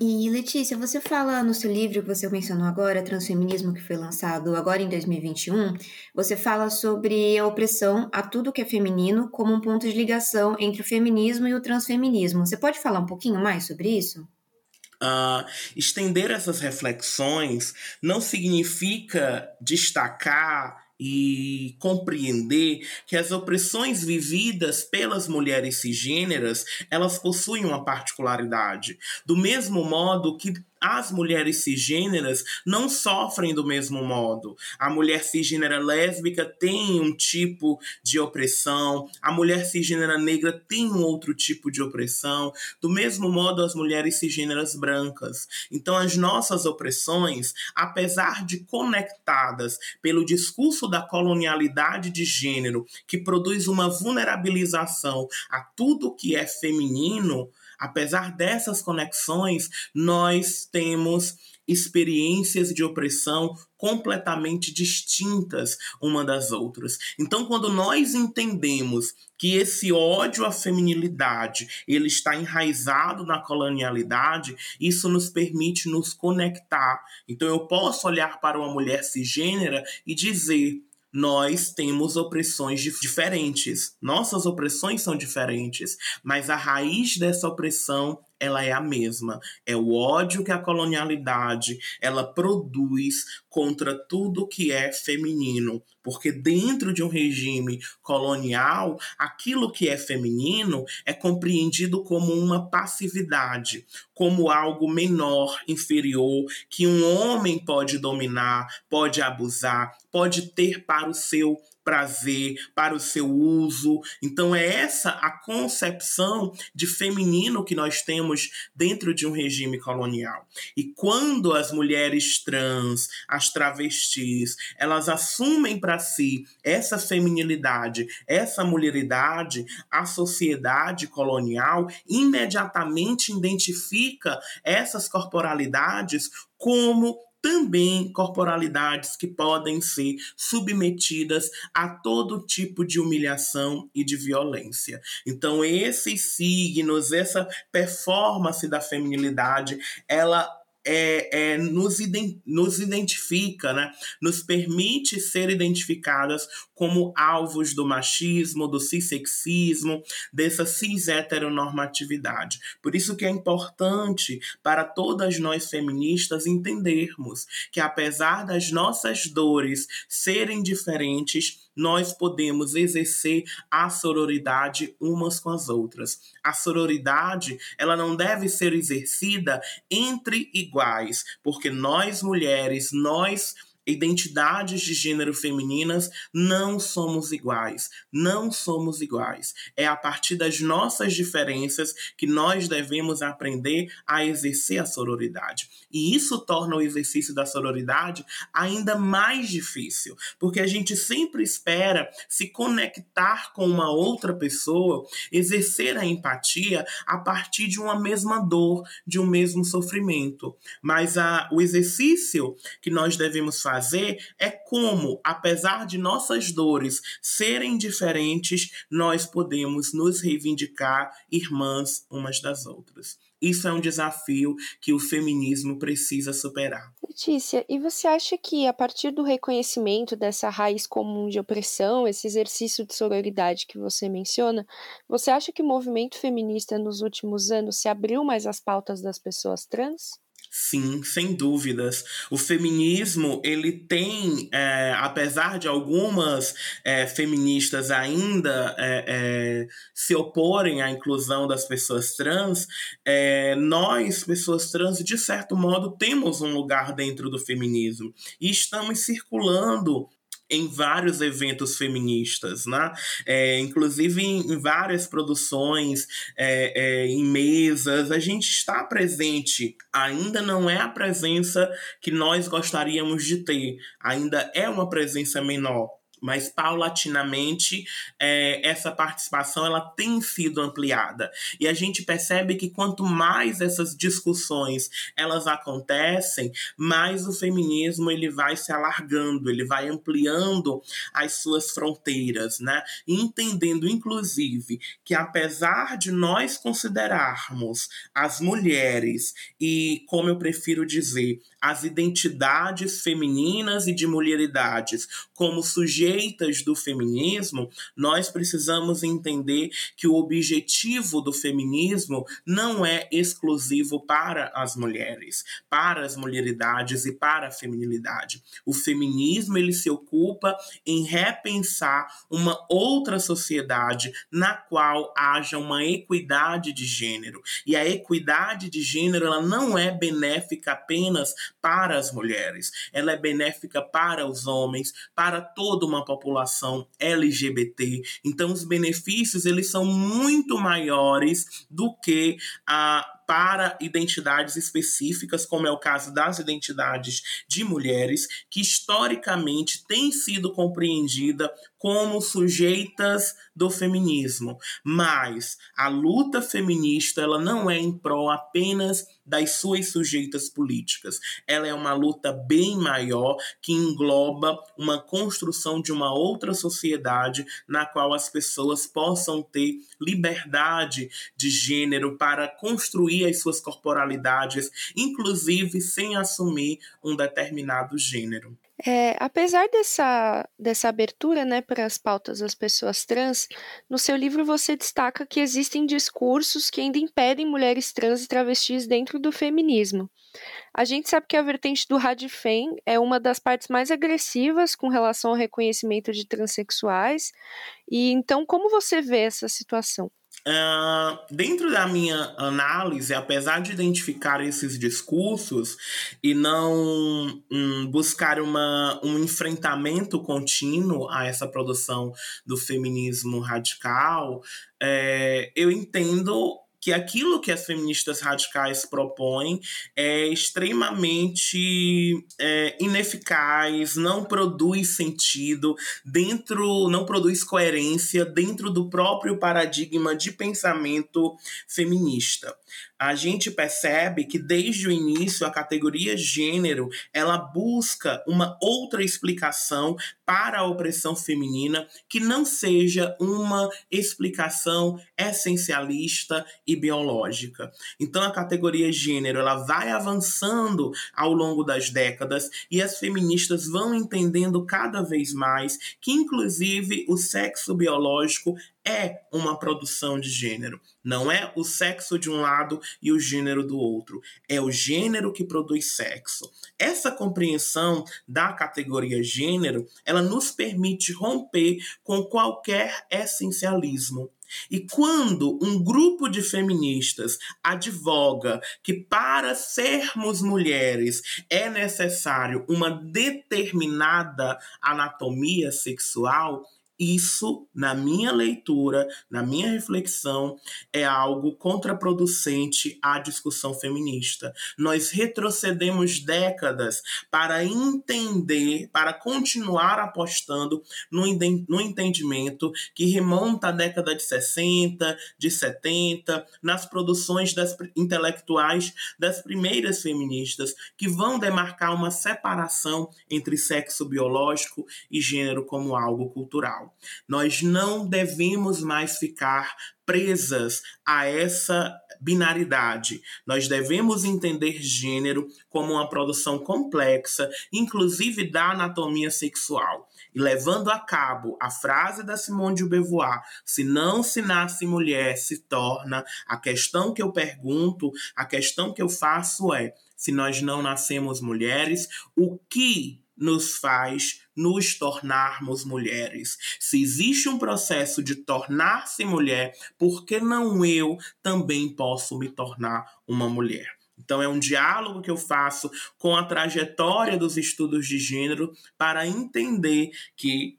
E Letícia, você fala no seu livro que você mencionou agora, Transfeminismo, que foi lançado agora em 2021, você fala sobre a opressão a tudo que é feminino como um ponto de ligação entre o feminismo e o transfeminismo. Você pode falar um pouquinho mais sobre isso? Uh, estender essas reflexões não significa destacar e compreender que as opressões vividas pelas mulheres cisgêneras, elas possuem uma particularidade. Do mesmo modo que as mulheres cisgêneras não sofrem do mesmo modo. A mulher cisgênera lésbica tem um tipo de opressão, a mulher cisgênera negra tem um outro tipo de opressão, do mesmo modo as mulheres cisgêneras brancas. Então as nossas opressões, apesar de conectadas pelo discurso da colonialidade de gênero, que produz uma vulnerabilização a tudo que é feminino, Apesar dessas conexões, nós temos experiências de opressão completamente distintas uma das outras. Então, quando nós entendemos que esse ódio à feminilidade ele está enraizado na colonialidade, isso nos permite nos conectar. Então, eu posso olhar para uma mulher cisgênera e dizer nós temos opressões diferentes. Nossas opressões são diferentes, mas a raiz dessa opressão ela é a mesma. É o ódio que a colonialidade ela produz contra tudo que é feminino, porque dentro de um regime colonial, aquilo que é feminino é compreendido como uma passividade, como algo menor, inferior, que um homem pode dominar, pode abusar, pode ter para o seu prazer, para o seu uso. Então é essa a concepção de feminino que nós temos dentro de um regime colonial. E quando as mulheres trans, as travestis, elas assumem para si essa feminilidade, essa mulheridade, a sociedade colonial imediatamente identifica essas corporalidades como também corporalidades que podem ser submetidas a todo tipo de humilhação e de violência. Então, esses signos, essa performance da feminilidade, ela é, é, nos, ident nos identifica, né? nos permite ser identificadas como alvos do machismo, do cissexismo, dessa cis-heteronormatividade. Por isso que é importante para todas nós feministas entendermos que apesar das nossas dores serem diferentes, nós podemos exercer a sororidade umas com as outras. A sororidade, ela não deve ser exercida entre iguais, porque nós mulheres, nós identidades de gênero femininas não somos iguais, não somos iguais. É a partir das nossas diferenças que nós devemos aprender a exercer a sororidade. E isso torna o exercício da sororidade ainda mais difícil, porque a gente sempre espera se conectar com uma outra pessoa, exercer a empatia a partir de uma mesma dor, de um mesmo sofrimento. Mas a, o exercício que nós devemos fazer fazer é como, apesar de nossas dores serem diferentes, nós podemos nos reivindicar irmãs umas das outras. Isso é um desafio que o feminismo precisa superar. Letícia, e você acha que a partir do reconhecimento dessa raiz comum de opressão, esse exercício de sororidade que você menciona, você acha que o movimento feminista nos últimos anos se abriu mais às pautas das pessoas trans? Sim, sem dúvidas. O feminismo, ele tem, é, apesar de algumas é, feministas ainda é, é se oporem à inclusão das pessoas trans, é, nós, pessoas trans, de certo modo, temos um lugar dentro do feminismo. E estamos circulando em vários eventos feministas, né? É, inclusive em, em, várias produções, é, é, em mesas, a gente está presente. Ainda não é a presença que nós gostaríamos de ter, ainda é uma presença menor mas paulatinamente é, essa participação ela tem sido ampliada e a gente percebe que quanto mais essas discussões elas acontecem, mais o feminismo ele vai se alargando, ele vai ampliando as suas fronteiras, né? entendendo inclusive que apesar de nós considerarmos as mulheres e como eu prefiro dizer as identidades femininas e de mulheridades como sujeitas do feminismo, nós precisamos entender que o objetivo do feminismo não é exclusivo para as mulheres, para as mulheridades e para a feminilidade. O feminismo ele se ocupa em repensar uma outra sociedade na qual haja uma equidade de gênero. E a equidade de gênero ela não é benéfica apenas para as mulheres, ela é benéfica para os homens, para toda uma população LGBT. Então os benefícios eles são muito maiores do que a para identidades específicas, como é o caso das identidades de mulheres, que historicamente têm sido compreendida como sujeitas do feminismo. Mas a luta feminista ela não é em prol apenas das suas sujeitas políticas. Ela é uma luta bem maior que engloba uma construção de uma outra sociedade na qual as pessoas possam ter liberdade de gênero para construir as suas corporalidades, inclusive sem assumir um determinado gênero. É, apesar dessa, dessa abertura né, para as pautas das pessoas trans, no seu livro você destaca que existem discursos que ainda impedem mulheres trans e travestis dentro do feminismo. A gente sabe que a vertente do Radifem é uma das partes mais agressivas com relação ao reconhecimento de transexuais. E então, como você vê essa situação? Uh, dentro da minha análise, apesar de identificar esses discursos e não um, buscar uma, um enfrentamento contínuo a essa produção do feminismo radical, é, eu entendo que aquilo que as feministas radicais propõem é extremamente é, ineficaz, não produz sentido dentro, não produz coerência dentro do próprio paradigma de pensamento feminista a gente percebe que desde o início a categoria gênero ela busca uma outra explicação para a opressão feminina que não seja uma explicação essencialista e biológica. Então a categoria gênero ela vai avançando ao longo das décadas e as feministas vão entendendo cada vez mais que inclusive o sexo biológico é uma produção de gênero. Não é o sexo de um lado e o gênero do outro. É o gênero que produz sexo. Essa compreensão da categoria gênero, ela nos permite romper com qualquer essencialismo. E quando um grupo de feministas advoga que para sermos mulheres é necessário uma determinada anatomia sexual, isso, na minha leitura, na minha reflexão, é algo contraproducente à discussão feminista. Nós retrocedemos décadas para entender, para continuar apostando no, no entendimento que remonta à década de 60, de 70, nas produções das intelectuais das primeiras feministas, que vão demarcar uma separação entre sexo biológico e gênero como algo cultural. Nós não devemos mais ficar presas a essa binaridade. Nós devemos entender gênero como uma produção complexa, inclusive da anatomia sexual. E levando a cabo a frase da Simone de Beauvoir, se não se nasce mulher, se torna, a questão que eu pergunto, a questão que eu faço é, se nós não nascemos mulheres, o que nos faz nos tornarmos mulheres. Se existe um processo de tornar-se mulher, por que não eu também posso me tornar uma mulher? Então, é um diálogo que eu faço com a trajetória dos estudos de gênero para entender que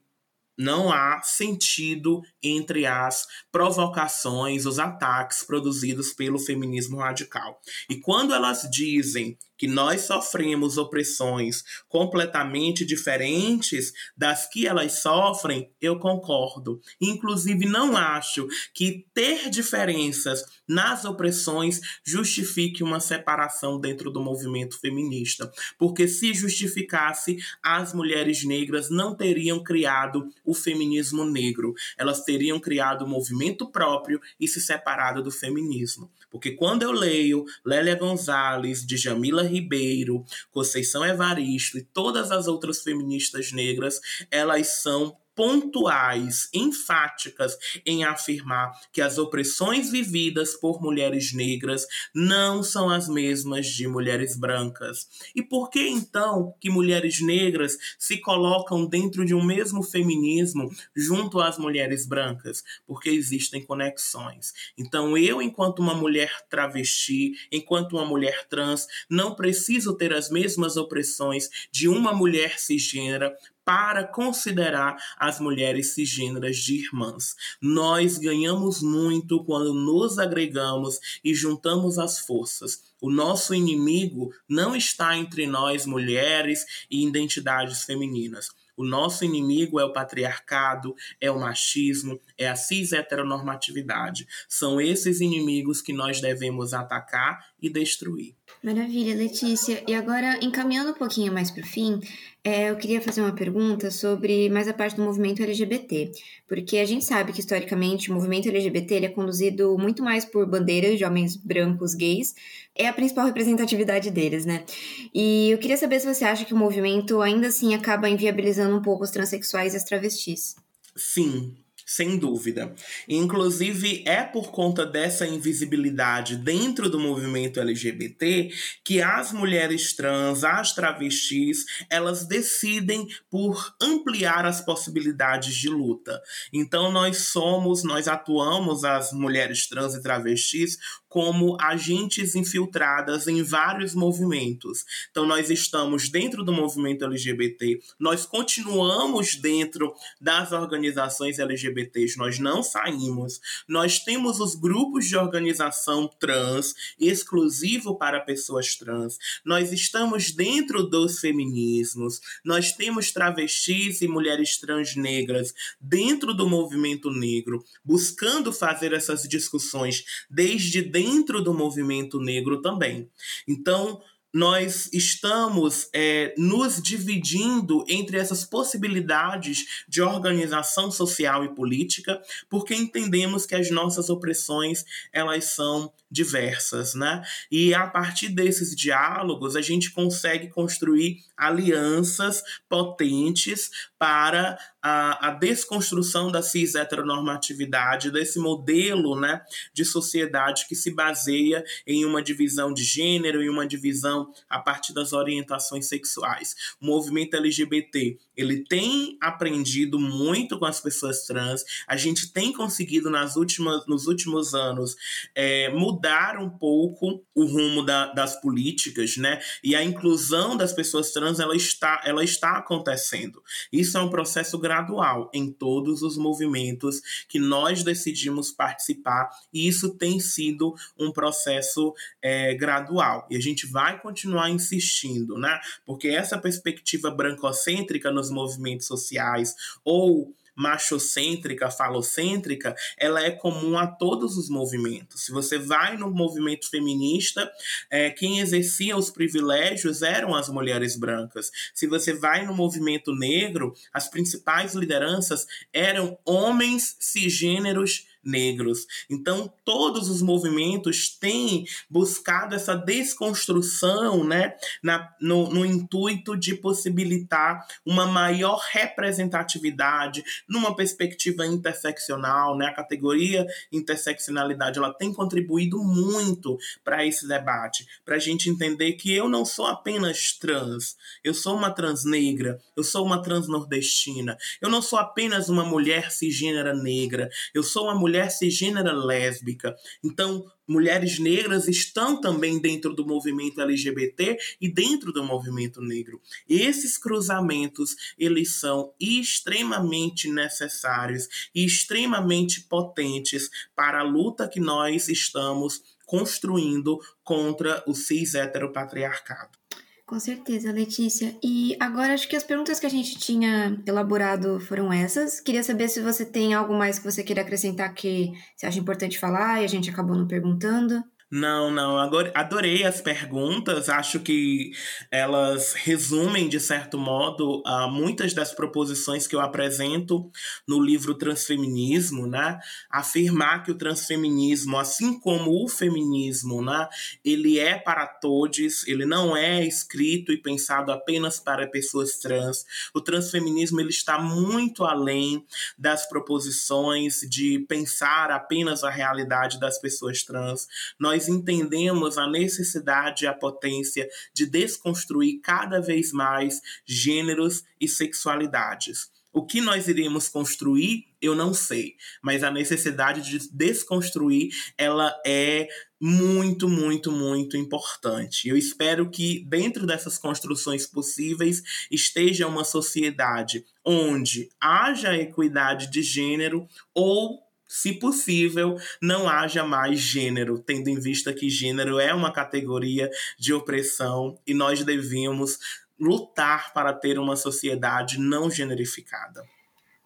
não há sentido entre as provocações, os ataques produzidos pelo feminismo radical. E quando elas dizem que nós sofremos opressões completamente diferentes das que elas sofrem, eu concordo. Inclusive, não acho que ter diferenças nas opressões justifique uma separação dentro do movimento feminista. Porque se justificasse, as mulheres negras não teriam criado o feminismo negro. Elas teriam criado o um movimento próprio e se separado do feminismo. Porque quando eu leio Lélia Gonzalez, Djamila Ribeiro, Conceição Evaristo e todas as outras feministas negras, elas são pontuais, enfáticas em afirmar que as opressões vividas por mulheres negras não são as mesmas de mulheres brancas. E por que então que mulheres negras se colocam dentro de um mesmo feminismo junto às mulheres brancas? Porque existem conexões. Então eu, enquanto uma mulher travesti, enquanto uma mulher trans, não preciso ter as mesmas opressões de uma mulher cisgênera para considerar as mulheres cisgêneras de irmãs. Nós ganhamos muito quando nos agregamos e juntamos as forças. O nosso inimigo não está entre nós, mulheres e identidades femininas. O nosso inimigo é o patriarcado, é o machismo, é a cis heteronormatividade. São esses inimigos que nós devemos atacar e destruir. Maravilha, Letícia. E agora, encaminhando um pouquinho mais para o fim, é, eu queria fazer uma pergunta sobre mais a parte do movimento LGBT, porque a gente sabe que historicamente o movimento LGBT ele é conduzido muito mais por bandeiras de homens brancos gays, é a principal representatividade deles, né? E eu queria saber se você acha que o movimento ainda assim acaba inviabilizando um pouco os transexuais e as travestis. Sim, sem dúvida. Inclusive, é por conta dessa invisibilidade dentro do movimento LGBT que as mulheres trans, as travestis, elas decidem por ampliar as possibilidades de luta. Então, nós somos, nós atuamos, as mulheres trans e travestis, como agentes infiltradas em vários movimentos. Então, nós estamos dentro do movimento LGBT, nós continuamos dentro das organizações LGBTs, nós não saímos. Nós temos os grupos de organização trans, exclusivo para pessoas trans. Nós estamos dentro dos feminismos, nós temos travestis e mulheres trans negras dentro do movimento negro, buscando fazer essas discussões desde dentro dentro do movimento negro também. Então, nós estamos é, nos dividindo entre essas possibilidades de organização social e política, porque entendemos que as nossas opressões elas são diversas, né? E a partir desses diálogos a gente consegue construir alianças potentes para a, a desconstrução da cis heteronormatividade, desse modelo, né, de sociedade que se baseia em uma divisão de gênero e uma divisão a partir das orientações sexuais. O movimento LGBT, ele tem aprendido muito com as pessoas trans, a gente tem conseguido nas últimas, nos últimos anos é, mudar um pouco o rumo da, das políticas, né? E a inclusão das pessoas trans ela está, ela está acontecendo. Isso é um processo gradual em todos os movimentos que nós decidimos participar, e isso tem sido um processo é, gradual. E a gente vai continuar insistindo, né? Porque essa perspectiva brancocêntrica nos movimentos sociais ou machocêntrica, falocêntrica, ela é comum a todos os movimentos. Se você vai no movimento feminista, é, quem exercia os privilégios eram as mulheres brancas. Se você vai no movimento negro, as principais lideranças eram homens cisgêneros negros. Então, todos os movimentos têm buscado essa desconstrução, né, na, no, no intuito de possibilitar uma maior representatividade numa perspectiva interseccional, né? A categoria interseccionalidade ela tem contribuído muito para esse debate, para a gente entender que eu não sou apenas trans, eu sou uma trans negra, eu sou uma trans nordestina, eu não sou apenas uma mulher cisgênera negra, eu sou uma mulher mulher cisgênera lésbica. Então, mulheres negras estão também dentro do movimento LGBT e dentro do movimento negro. Esses cruzamentos, eles são extremamente necessários e extremamente potentes para a luta que nós estamos construindo contra o cis heteropatriarcado. Com certeza, Letícia. E agora acho que as perguntas que a gente tinha elaborado foram essas. Queria saber se você tem algo mais que você queira acrescentar que você acha importante falar e a gente acabou não perguntando. Não, não. Adorei as perguntas. Acho que elas resumem, de certo modo, muitas das proposições que eu apresento no livro Transfeminismo, né? Afirmar que o transfeminismo, assim como o feminismo, né? Ele é para todos, ele não é escrito e pensado apenas para pessoas trans. O transfeminismo ele está muito além das proposições de pensar apenas a realidade das pessoas trans. Nós nós entendemos a necessidade e a potência de desconstruir cada vez mais gêneros e sexualidades. O que nós iremos construir, eu não sei, mas a necessidade de desconstruir, ela é muito, muito, muito importante. Eu espero que dentro dessas construções possíveis esteja uma sociedade onde haja equidade de gênero ou se possível, não haja mais gênero, tendo em vista que gênero é uma categoria de opressão e nós devíamos lutar para ter uma sociedade não generificada.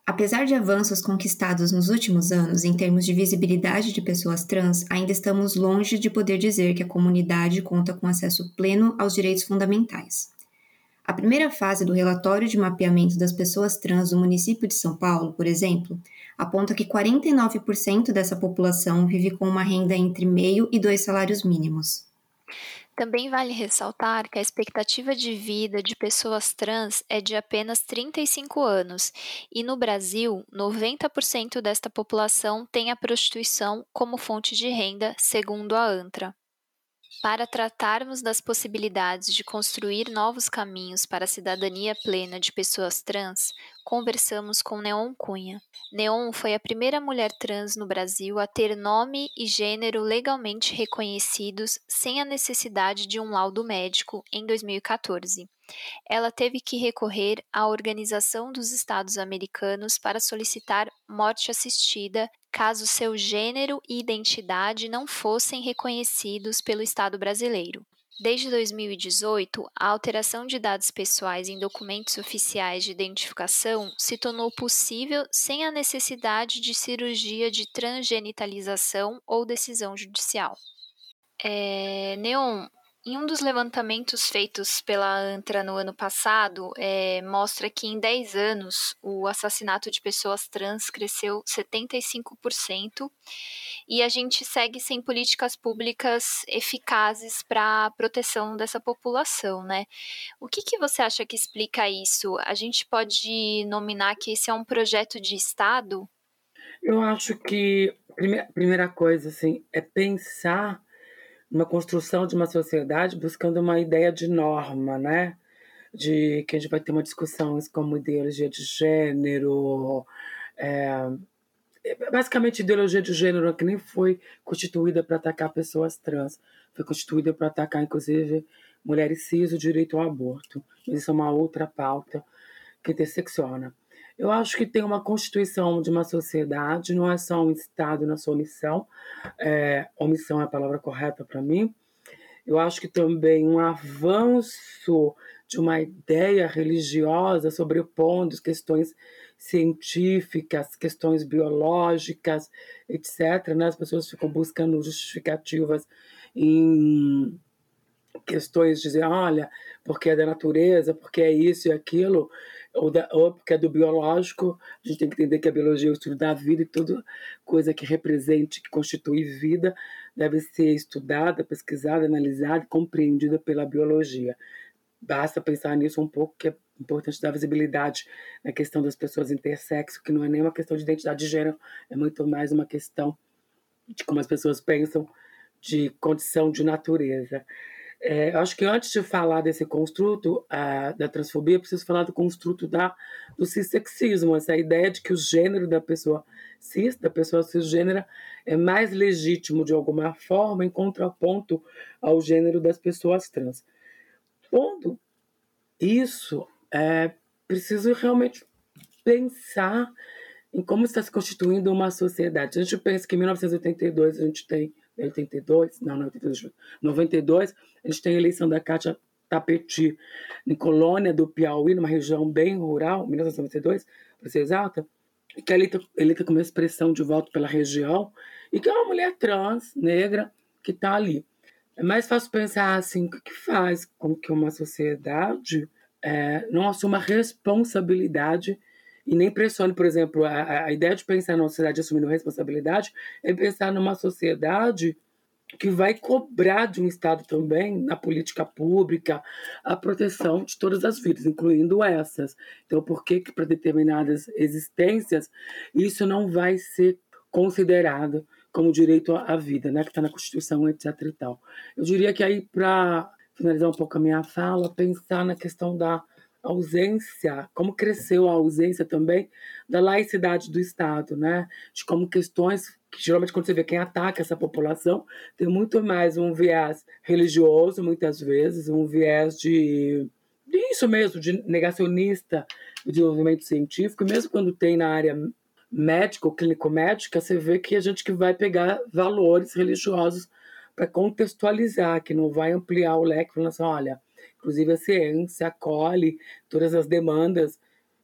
Apesar de avanços conquistados nos últimos anos em termos de visibilidade de pessoas trans, ainda estamos longe de poder dizer que a comunidade conta com acesso pleno aos direitos fundamentais. A primeira fase do relatório de mapeamento das pessoas trans do município de São Paulo, por exemplo, aponta que 49% dessa população vive com uma renda entre meio e dois salários mínimos. Também vale ressaltar que a expectativa de vida de pessoas trans é de apenas 35 anos, e no Brasil, 90% desta população tem a prostituição como fonte de renda, segundo a ANTRA. Para tratarmos das possibilidades de construir novos caminhos para a cidadania plena de pessoas trans, conversamos com Neon Cunha. Neon foi a primeira mulher trans no Brasil a ter nome e gênero legalmente reconhecidos sem a necessidade de um laudo médico em 2014. Ela teve que recorrer à Organização dos Estados Americanos para solicitar morte assistida caso seu gênero e identidade não fossem reconhecidos pelo Estado brasileiro. Desde 2018, a alteração de dados pessoais em documentos oficiais de identificação se tornou possível sem a necessidade de cirurgia de transgenitalização ou decisão judicial. É, Neon, em um dos levantamentos feitos pela ANTRA no ano passado, é, mostra que em 10 anos o assassinato de pessoas trans cresceu 75% e a gente segue sem políticas públicas eficazes para a proteção dessa população, né? O que, que você acha que explica isso? A gente pode nominar que esse é um projeto de Estado? Eu acho que primeira coisa assim, é pensar uma construção de uma sociedade buscando uma ideia de norma, né? De que a gente vai ter uma discussão como ideologia de gênero, é, basicamente ideologia de gênero que nem foi constituída para atacar pessoas trans, foi constituída para atacar inclusive mulheres cis o direito ao aborto. Isso é uma outra pauta que intersecciona. Eu acho que tem uma constituição de uma sociedade, não é só um Estado na sua omissão, é, omissão é a palavra correta para mim. Eu acho que também um avanço de uma ideia religiosa sobrepondo questões científicas, questões biológicas, etc. Né? As pessoas ficam buscando justificativas em questões de dizer, olha, porque é da natureza, porque é isso e aquilo ou, da, ou porque é do biológico, a gente tem que entender que a biologia é o estudo da vida e toda coisa que represente, que constitui vida, deve ser estudada, pesquisada, analisada e compreendida pela biologia. Basta pensar nisso um pouco, que é importante dar visibilidade na questão das pessoas intersexo, que não é nem uma questão de identidade de gênero, é muito mais uma questão de como as pessoas pensam de condição de natureza. É, acho que antes de falar desse construto uh, da transfobia, preciso falar do construto da, do cissexismo, essa ideia de que o gênero da pessoa cis, da pessoa cisgênera, é mais legítimo de alguma forma em contraponto ao gênero das pessoas trans. Pondo isso, é preciso realmente pensar em como está se constituindo uma sociedade. A gente pensa que em 1982 a gente tem 82, não, não 82, 92, a gente tem a eleição da Cátia Tapeti em Colônia do Piauí, numa região bem rural, 1992, para ser exata, que é eleita, eleita como expressão de voto pela região, e que é uma mulher trans, negra, que está ali. É mais fácil pensar assim, o que faz com que uma sociedade é, não assuma responsabilidade e nem pressione, por exemplo, a, a ideia de pensar numa sociedade assumindo responsabilidade é pensar numa sociedade que vai cobrar de um Estado também, na política pública, a proteção de todas as vidas, incluindo essas. Então, por que, que para determinadas existências isso não vai ser considerado como direito à vida, né, que está na Constituição, etc. E tal. Eu diria que aí, para finalizar um pouco a minha fala, pensar na questão da ausência, como cresceu a ausência também da laicidade do Estado, né? De como questões que geralmente quando você vê quem ataca essa população tem muito mais um viés religioso, muitas vezes, um viés de, isso mesmo, de negacionista do desenvolvimento científico, mesmo quando tem na área médica ou clínico-médica, você vê que a gente que vai pegar valores religiosos para contextualizar, que não vai ampliar o leque, falando assim, olha, Inclusive, a ciência acolhe todas as demandas,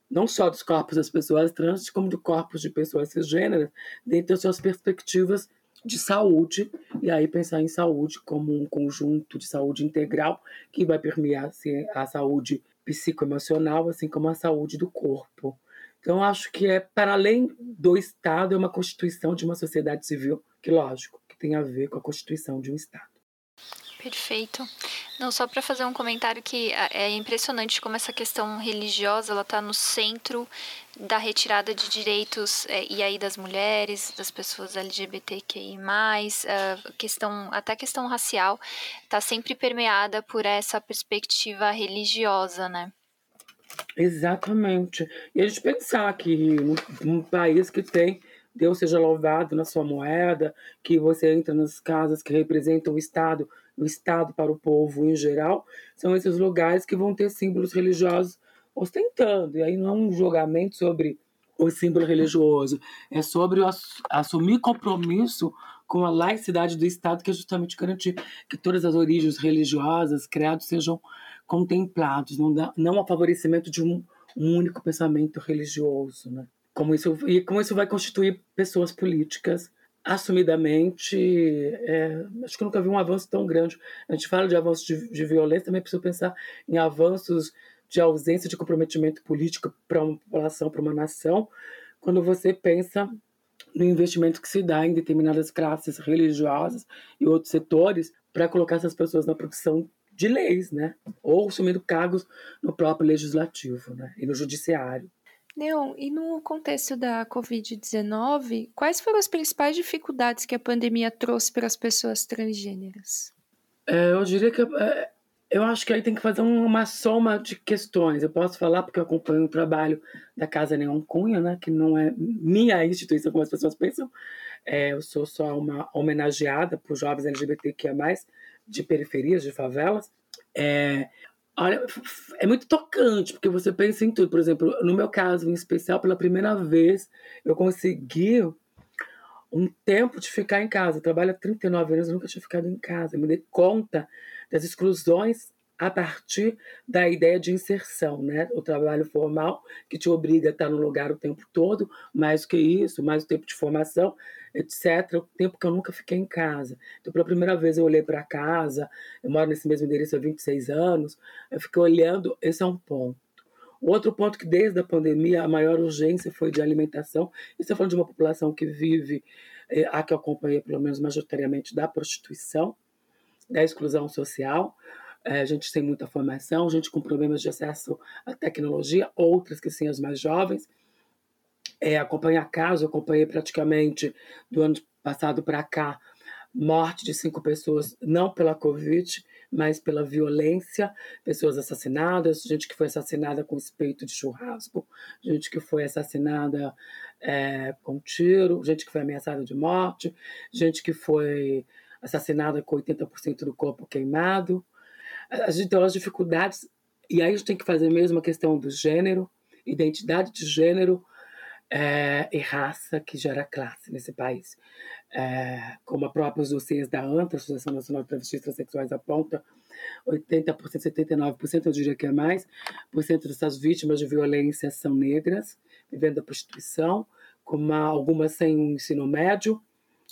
não só dos corpos das pessoas trans, como do corpos de pessoas cisgêneras, dentro das suas perspectivas de saúde, e aí pensar em saúde como um conjunto de saúde integral que vai permear a saúde psicoemocional, assim como a saúde do corpo. Então, acho que é para além do Estado, é uma constituição de uma sociedade civil, que, lógico, que tem a ver com a constituição de um Estado. Perfeito. Não, só para fazer um comentário que é impressionante como essa questão religiosa ela está no centro da retirada de direitos é, e aí das mulheres, das pessoas LGBTQI+, a questão, até a questão racial está sempre permeada por essa perspectiva religiosa, né? Exatamente. E a gente pensar que num país que tem Deus seja louvado na sua moeda, que você entra nas casas que representam o Estado, o Estado para o povo em geral, são esses lugares que vão ter símbolos religiosos ostentando. E aí não é um julgamento sobre o símbolo religioso, é sobre assumir compromisso com a laicidade do Estado, que é justamente garantir que todas as origens religiosas, criados, sejam contemplados, não, dá, não a favorecimento de um, um único pensamento religioso. Né? Como isso, e como isso vai constituir pessoas políticas assumidamente. É, acho que nunca vi um avanço tão grande. A gente fala de avanços de, de violência, também precisa pensar em avanços de ausência de comprometimento político para uma população, para uma nação, quando você pensa no investimento que se dá em determinadas classes religiosas e outros setores para colocar essas pessoas na produção de leis, né? Ou assumindo cargos no próprio legislativo, né? E no judiciário. Neon, e no contexto da Covid-19, quais foram as principais dificuldades que a pandemia trouxe para as pessoas transgêneras? É, eu diria que é, eu acho que aí tem que fazer uma soma de questões. Eu posso falar porque eu acompanho o trabalho da Casa Neon Cunha, né, que não é minha instituição, como as pessoas pensam. É, eu sou só uma homenageada por jovens LGBTQIA+, de periferias, de favelas. É, Olha, é muito tocante, porque você pensa em tudo. Por exemplo, no meu caso em especial, pela primeira vez, eu consegui um tempo de ficar em casa. Eu trabalho há 39 anos, nunca tinha ficado em casa. Eu me dei conta das exclusões a partir da ideia de inserção, né? O trabalho formal que te obriga a estar no lugar o tempo todo, mais do que isso, mais o tempo de formação, etc. O tempo que eu nunca fiquei em casa. Então, pela primeira vez eu olhei para casa, eu moro nesse mesmo endereço há 26 anos, eu fiquei olhando, esse é um ponto. Outro ponto que desde a pandemia a maior urgência foi de alimentação. Isso é falando de uma população que vive, eh, a que eu acompanhei pelo menos majoritariamente, da prostituição, da exclusão social, é, gente tem muita formação, gente com problemas de acesso à tecnologia, outras que sim, as mais jovens. É, acompanhar caso, acompanhei praticamente do ano passado para cá morte de cinco pessoas, não pela Covid, mas pela violência, pessoas assassinadas, gente que foi assassinada com espeito de churrasco, gente que foi assassinada é, com tiro, gente que foi ameaçada de morte, gente que foi assassinada com 80% do corpo queimado. A gente tem as dificuldades, e aí a gente tem que fazer mesmo a questão do gênero, identidade de gênero é, e raça que gera classe nesse país. É, como a própria dossiês da ANTA, Associação Nacional de Travestis Transsexuais, aponta, 80%, 79%, eu diria que é mais, por cento dessas vítimas de violência são negras, vivendo da prostituição, como algumas sem ensino médio,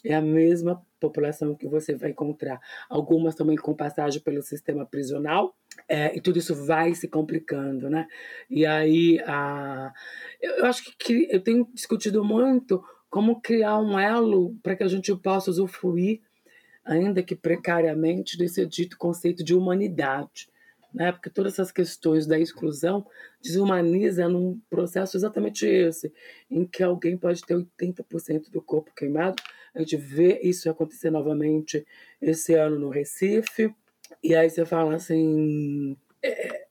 é a mesma população que você vai encontrar. Algumas também com passagem pelo sistema prisional, é, e tudo isso vai se complicando, né? E aí, a, eu, acho que, que eu tenho discutido muito como criar um elo para que a gente possa usufruir, ainda que precariamente, desse dito conceito de humanidade né? porque todas essas questões da exclusão desumaniza num processo exatamente esse, em que alguém pode ter 80% do corpo queimado. A gente vê isso acontecer novamente esse ano no Recife, e aí você fala assim. É,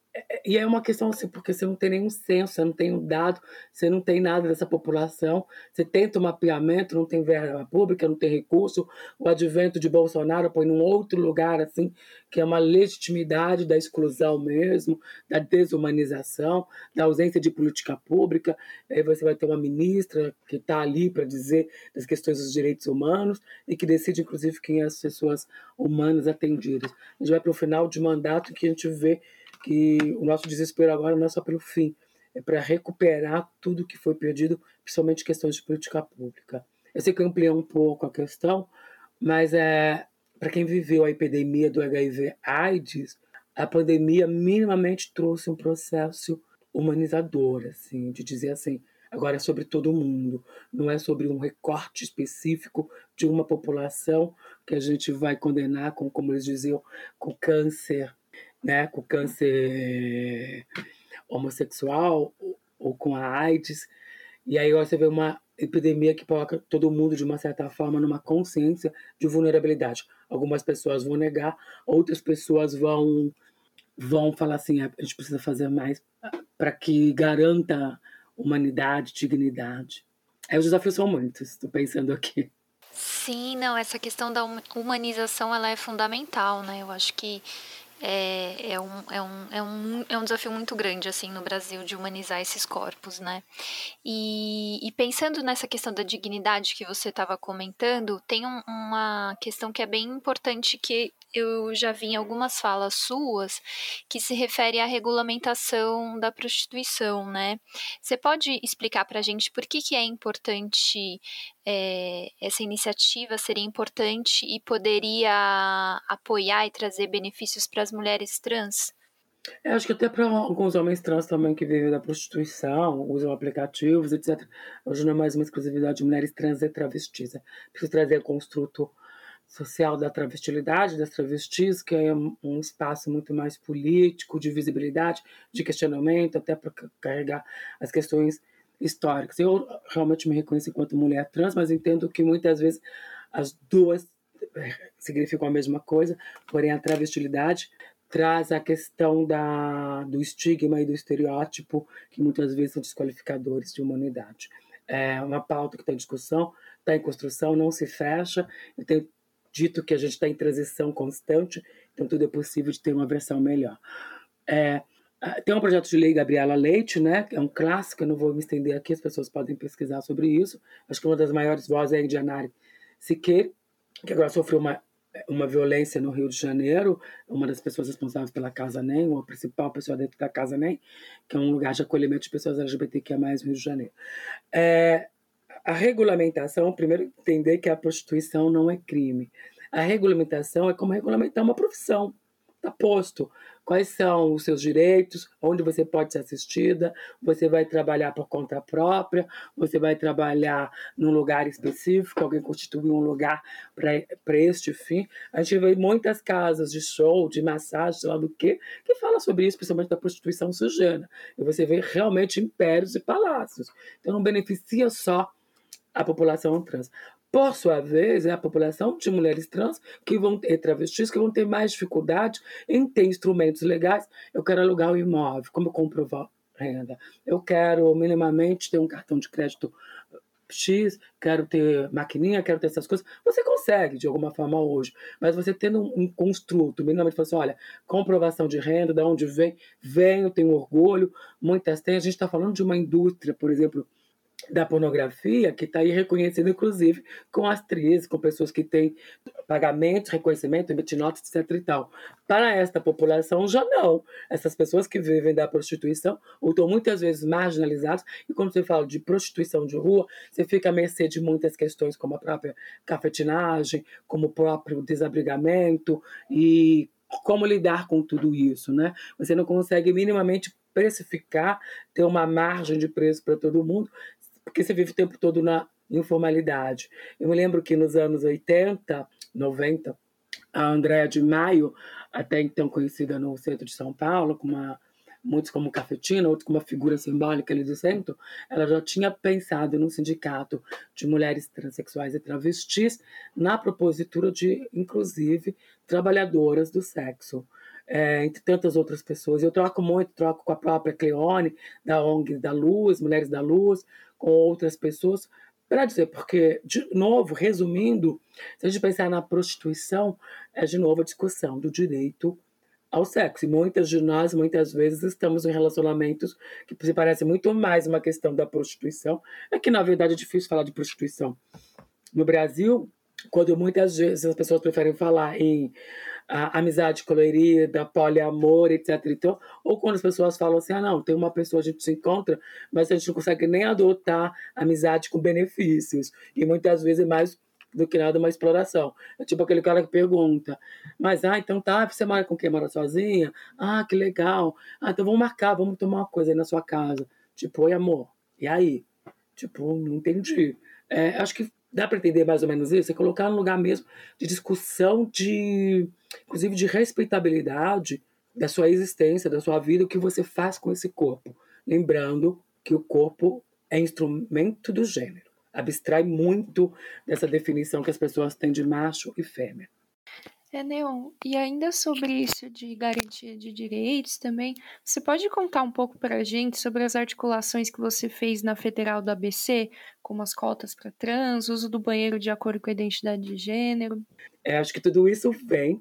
e é uma questão assim, porque você não tem nenhum censo, você não tem um dado, você não tem nada dessa população, você tenta um mapeamento, não tem verba pública, não tem recurso, o advento de Bolsonaro põe num outro lugar, assim, que é uma legitimidade da exclusão mesmo, da desumanização, da ausência de política pública, aí você vai ter uma ministra que está ali para dizer das questões dos direitos humanos e que decide, inclusive, quem é as pessoas humanas atendidas. A gente vai para o final de mandato que a gente vê que o nosso desespero agora não é só pelo fim, é para recuperar tudo que foi perdido, principalmente questões de política pública. Eu sei que eu ampliei um pouco a questão, mas é para quem viveu a epidemia do HIV/AIDS, a pandemia minimamente trouxe um processo humanizador, assim, de dizer assim, agora é sobre todo mundo, não é sobre um recorte específico de uma população que a gente vai condenar com, como eles diziam, com câncer né, com câncer homossexual ou com a AIDS. E aí você vê uma epidemia que coloca todo mundo, de uma certa forma, numa consciência de vulnerabilidade. Algumas pessoas vão negar, outras pessoas vão, vão falar assim: ah, a gente precisa fazer mais para que garanta humanidade, dignidade. Aí os desafios são muitos, estou pensando aqui. Sim, não, essa questão da humanização ela é fundamental, né? Eu acho que é, é, um, é, um, é, um, é um desafio muito grande, assim, no Brasil, de humanizar esses corpos, né? E, e pensando nessa questão da dignidade que você estava comentando, tem um, uma questão que é bem importante que eu já vi em algumas falas suas que se refere à regulamentação da prostituição, né? Você pode explicar para a gente por que, que é importante é, essa iniciativa seria importante e poderia apoiar e trazer benefícios para as mulheres trans? Eu acho que até para alguns homens trans também que vivem da prostituição, usam aplicativos, etc. Hoje não é mais uma exclusividade de mulheres trans e travestis. É preciso trazer o construto social da travestilidade, das travestis, que é um espaço muito mais político, de visibilidade, de questionamento, até para carregar as questões históricas. Eu realmente me reconheço enquanto mulher trans, mas entendo que muitas vezes as duas eh, significam a mesma coisa, porém a travestilidade traz a questão da, do estigma e do estereótipo que muitas vezes são desqualificadores de humanidade. É uma pauta que está em discussão, está em construção, não se fecha. Eu tenho dito que a gente está em transição constante, então tudo é possível de ter uma versão melhor. É, tem um projeto de lei Gabriela Leite, né, é um clássico, eu não vou me estender aqui, as pessoas podem pesquisar sobre isso. Acho que uma das maiores vozes é a Indianari Siqueira, que agora sofreu uma, uma violência no Rio de Janeiro, uma das pessoas responsáveis pela Casa NEM, ou a principal pessoa dentro da Casa NEM, que é um lugar de acolhimento de pessoas LGBTQIA+, no Rio de Janeiro. É, a regulamentação, primeiro entender que a prostituição não é crime. A regulamentação é como regulamentar uma profissão. Está posto. Quais são os seus direitos, onde você pode ser assistida, você vai trabalhar por conta própria, você vai trabalhar num lugar específico, alguém constitui um lugar para este fim. A gente vê muitas casas de show, de massagem, sei lá do que, que fala sobre isso, principalmente da prostituição sujana. E você vê realmente impérios e palácios. Então não beneficia só a população trans. Por sua vez, é a população de mulheres trans que vão ter travestis que vão ter mais dificuldade em ter instrumentos legais. Eu quero alugar um imóvel, como comprovar renda? Eu quero minimamente ter um cartão de crédito X, quero ter maquininha, quero ter essas coisas. Você consegue, de alguma forma, hoje. Mas você tendo um, um construto, minimamente, assim, olha, comprovação de renda, de onde vem, venho, tenho orgulho, muitas têm. A gente está falando de uma indústria, por exemplo, da pornografia, que está aí reconhecida, inclusive, com atrizes, com pessoas que têm pagamento, reconhecimento, emitir notas, etc. e tal. Para esta população, já não. Essas pessoas que vivem da prostituição ou estão muitas vezes marginalizadas, e quando você fala de prostituição de rua, você fica à mercê de muitas questões, como a própria cafetinagem, como o próprio desabrigamento e como lidar com tudo isso, né? Você não consegue minimamente precificar, ter uma margem de preço para todo mundo, porque você vive o tempo todo na informalidade. Eu me lembro que nos anos 80, 90, a Andréa de Maio, até então conhecida no centro de São Paulo, com uma, muitos como cafetina, outros como uma figura simbólica ali do centro, ela já tinha pensado num sindicato de mulheres transexuais e travestis na propositura de, inclusive, trabalhadoras do sexo. É, entre tantas outras pessoas. Eu troco muito, troco com a própria Cleone, da ONG da Luz, Mulheres da Luz, com outras pessoas, para dizer, porque, de novo, resumindo, se a gente pensar na prostituição, é de novo a discussão do direito ao sexo. E muitas de nós, muitas vezes, estamos em relacionamentos que se parecem muito mais uma questão da prostituição, é que, na verdade, é difícil falar de prostituição. No Brasil, quando muitas vezes as pessoas preferem falar em a amizade colorida, poliamor, etc. Então, ou quando as pessoas falam assim, ah, não, tem uma pessoa, a gente se encontra, mas a gente não consegue nem adotar amizade com benefícios. E muitas vezes é mais do que nada uma exploração. É tipo aquele cara que pergunta, mas, ah, então tá, você mora com quem? Mora sozinha? Ah, que legal. Ah, então vamos marcar, vamos tomar uma coisa aí na sua casa. Tipo, oi, amor, e aí? Tipo, não entendi. É, acho que dá para entender mais ou menos isso, é colocar no lugar mesmo de discussão, de inclusive de respeitabilidade da sua existência, da sua vida, o que você faz com esse corpo. Lembrando que o corpo é instrumento do gênero. Abstrai muito dessa definição que as pessoas têm de macho e fêmea. É, Neon, e ainda sobre isso de garantia de direitos também, você pode contar um pouco para a gente sobre as articulações que você fez na Federal do ABC, como as cotas para trans, uso do banheiro de acordo com a identidade de gênero? É, acho que tudo isso vem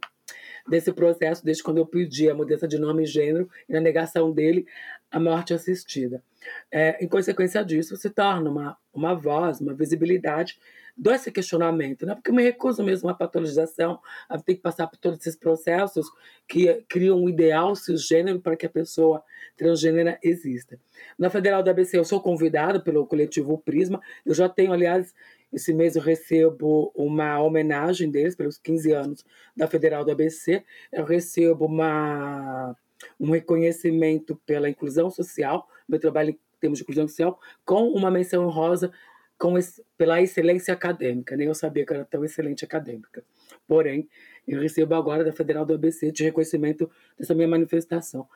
desse processo, desde quando eu pedi a mudança de nome e gênero e na negação dele, a morte assistida. É, em consequência disso, se torna uma, uma voz, uma visibilidade desse questionamento, né? porque eu me recuso mesmo à patologização, a ter que passar por todos esses processos que criam um ideal cisgênero para que a pessoa transgênera exista. Na Federal da ABC, eu sou convidada pelo coletivo Prisma, eu já tenho, aliás, esse mês eu recebo uma homenagem deles pelos 15 anos da Federal do ABC. Eu recebo uma, um reconhecimento pela inclusão social, meu trabalho em termos de inclusão social, com uma menção rosa com, pela excelência acadêmica. Nem eu sabia que era tão excelente acadêmica. Porém, eu recebo agora da Federal do ABC de reconhecimento dessa minha manifestação.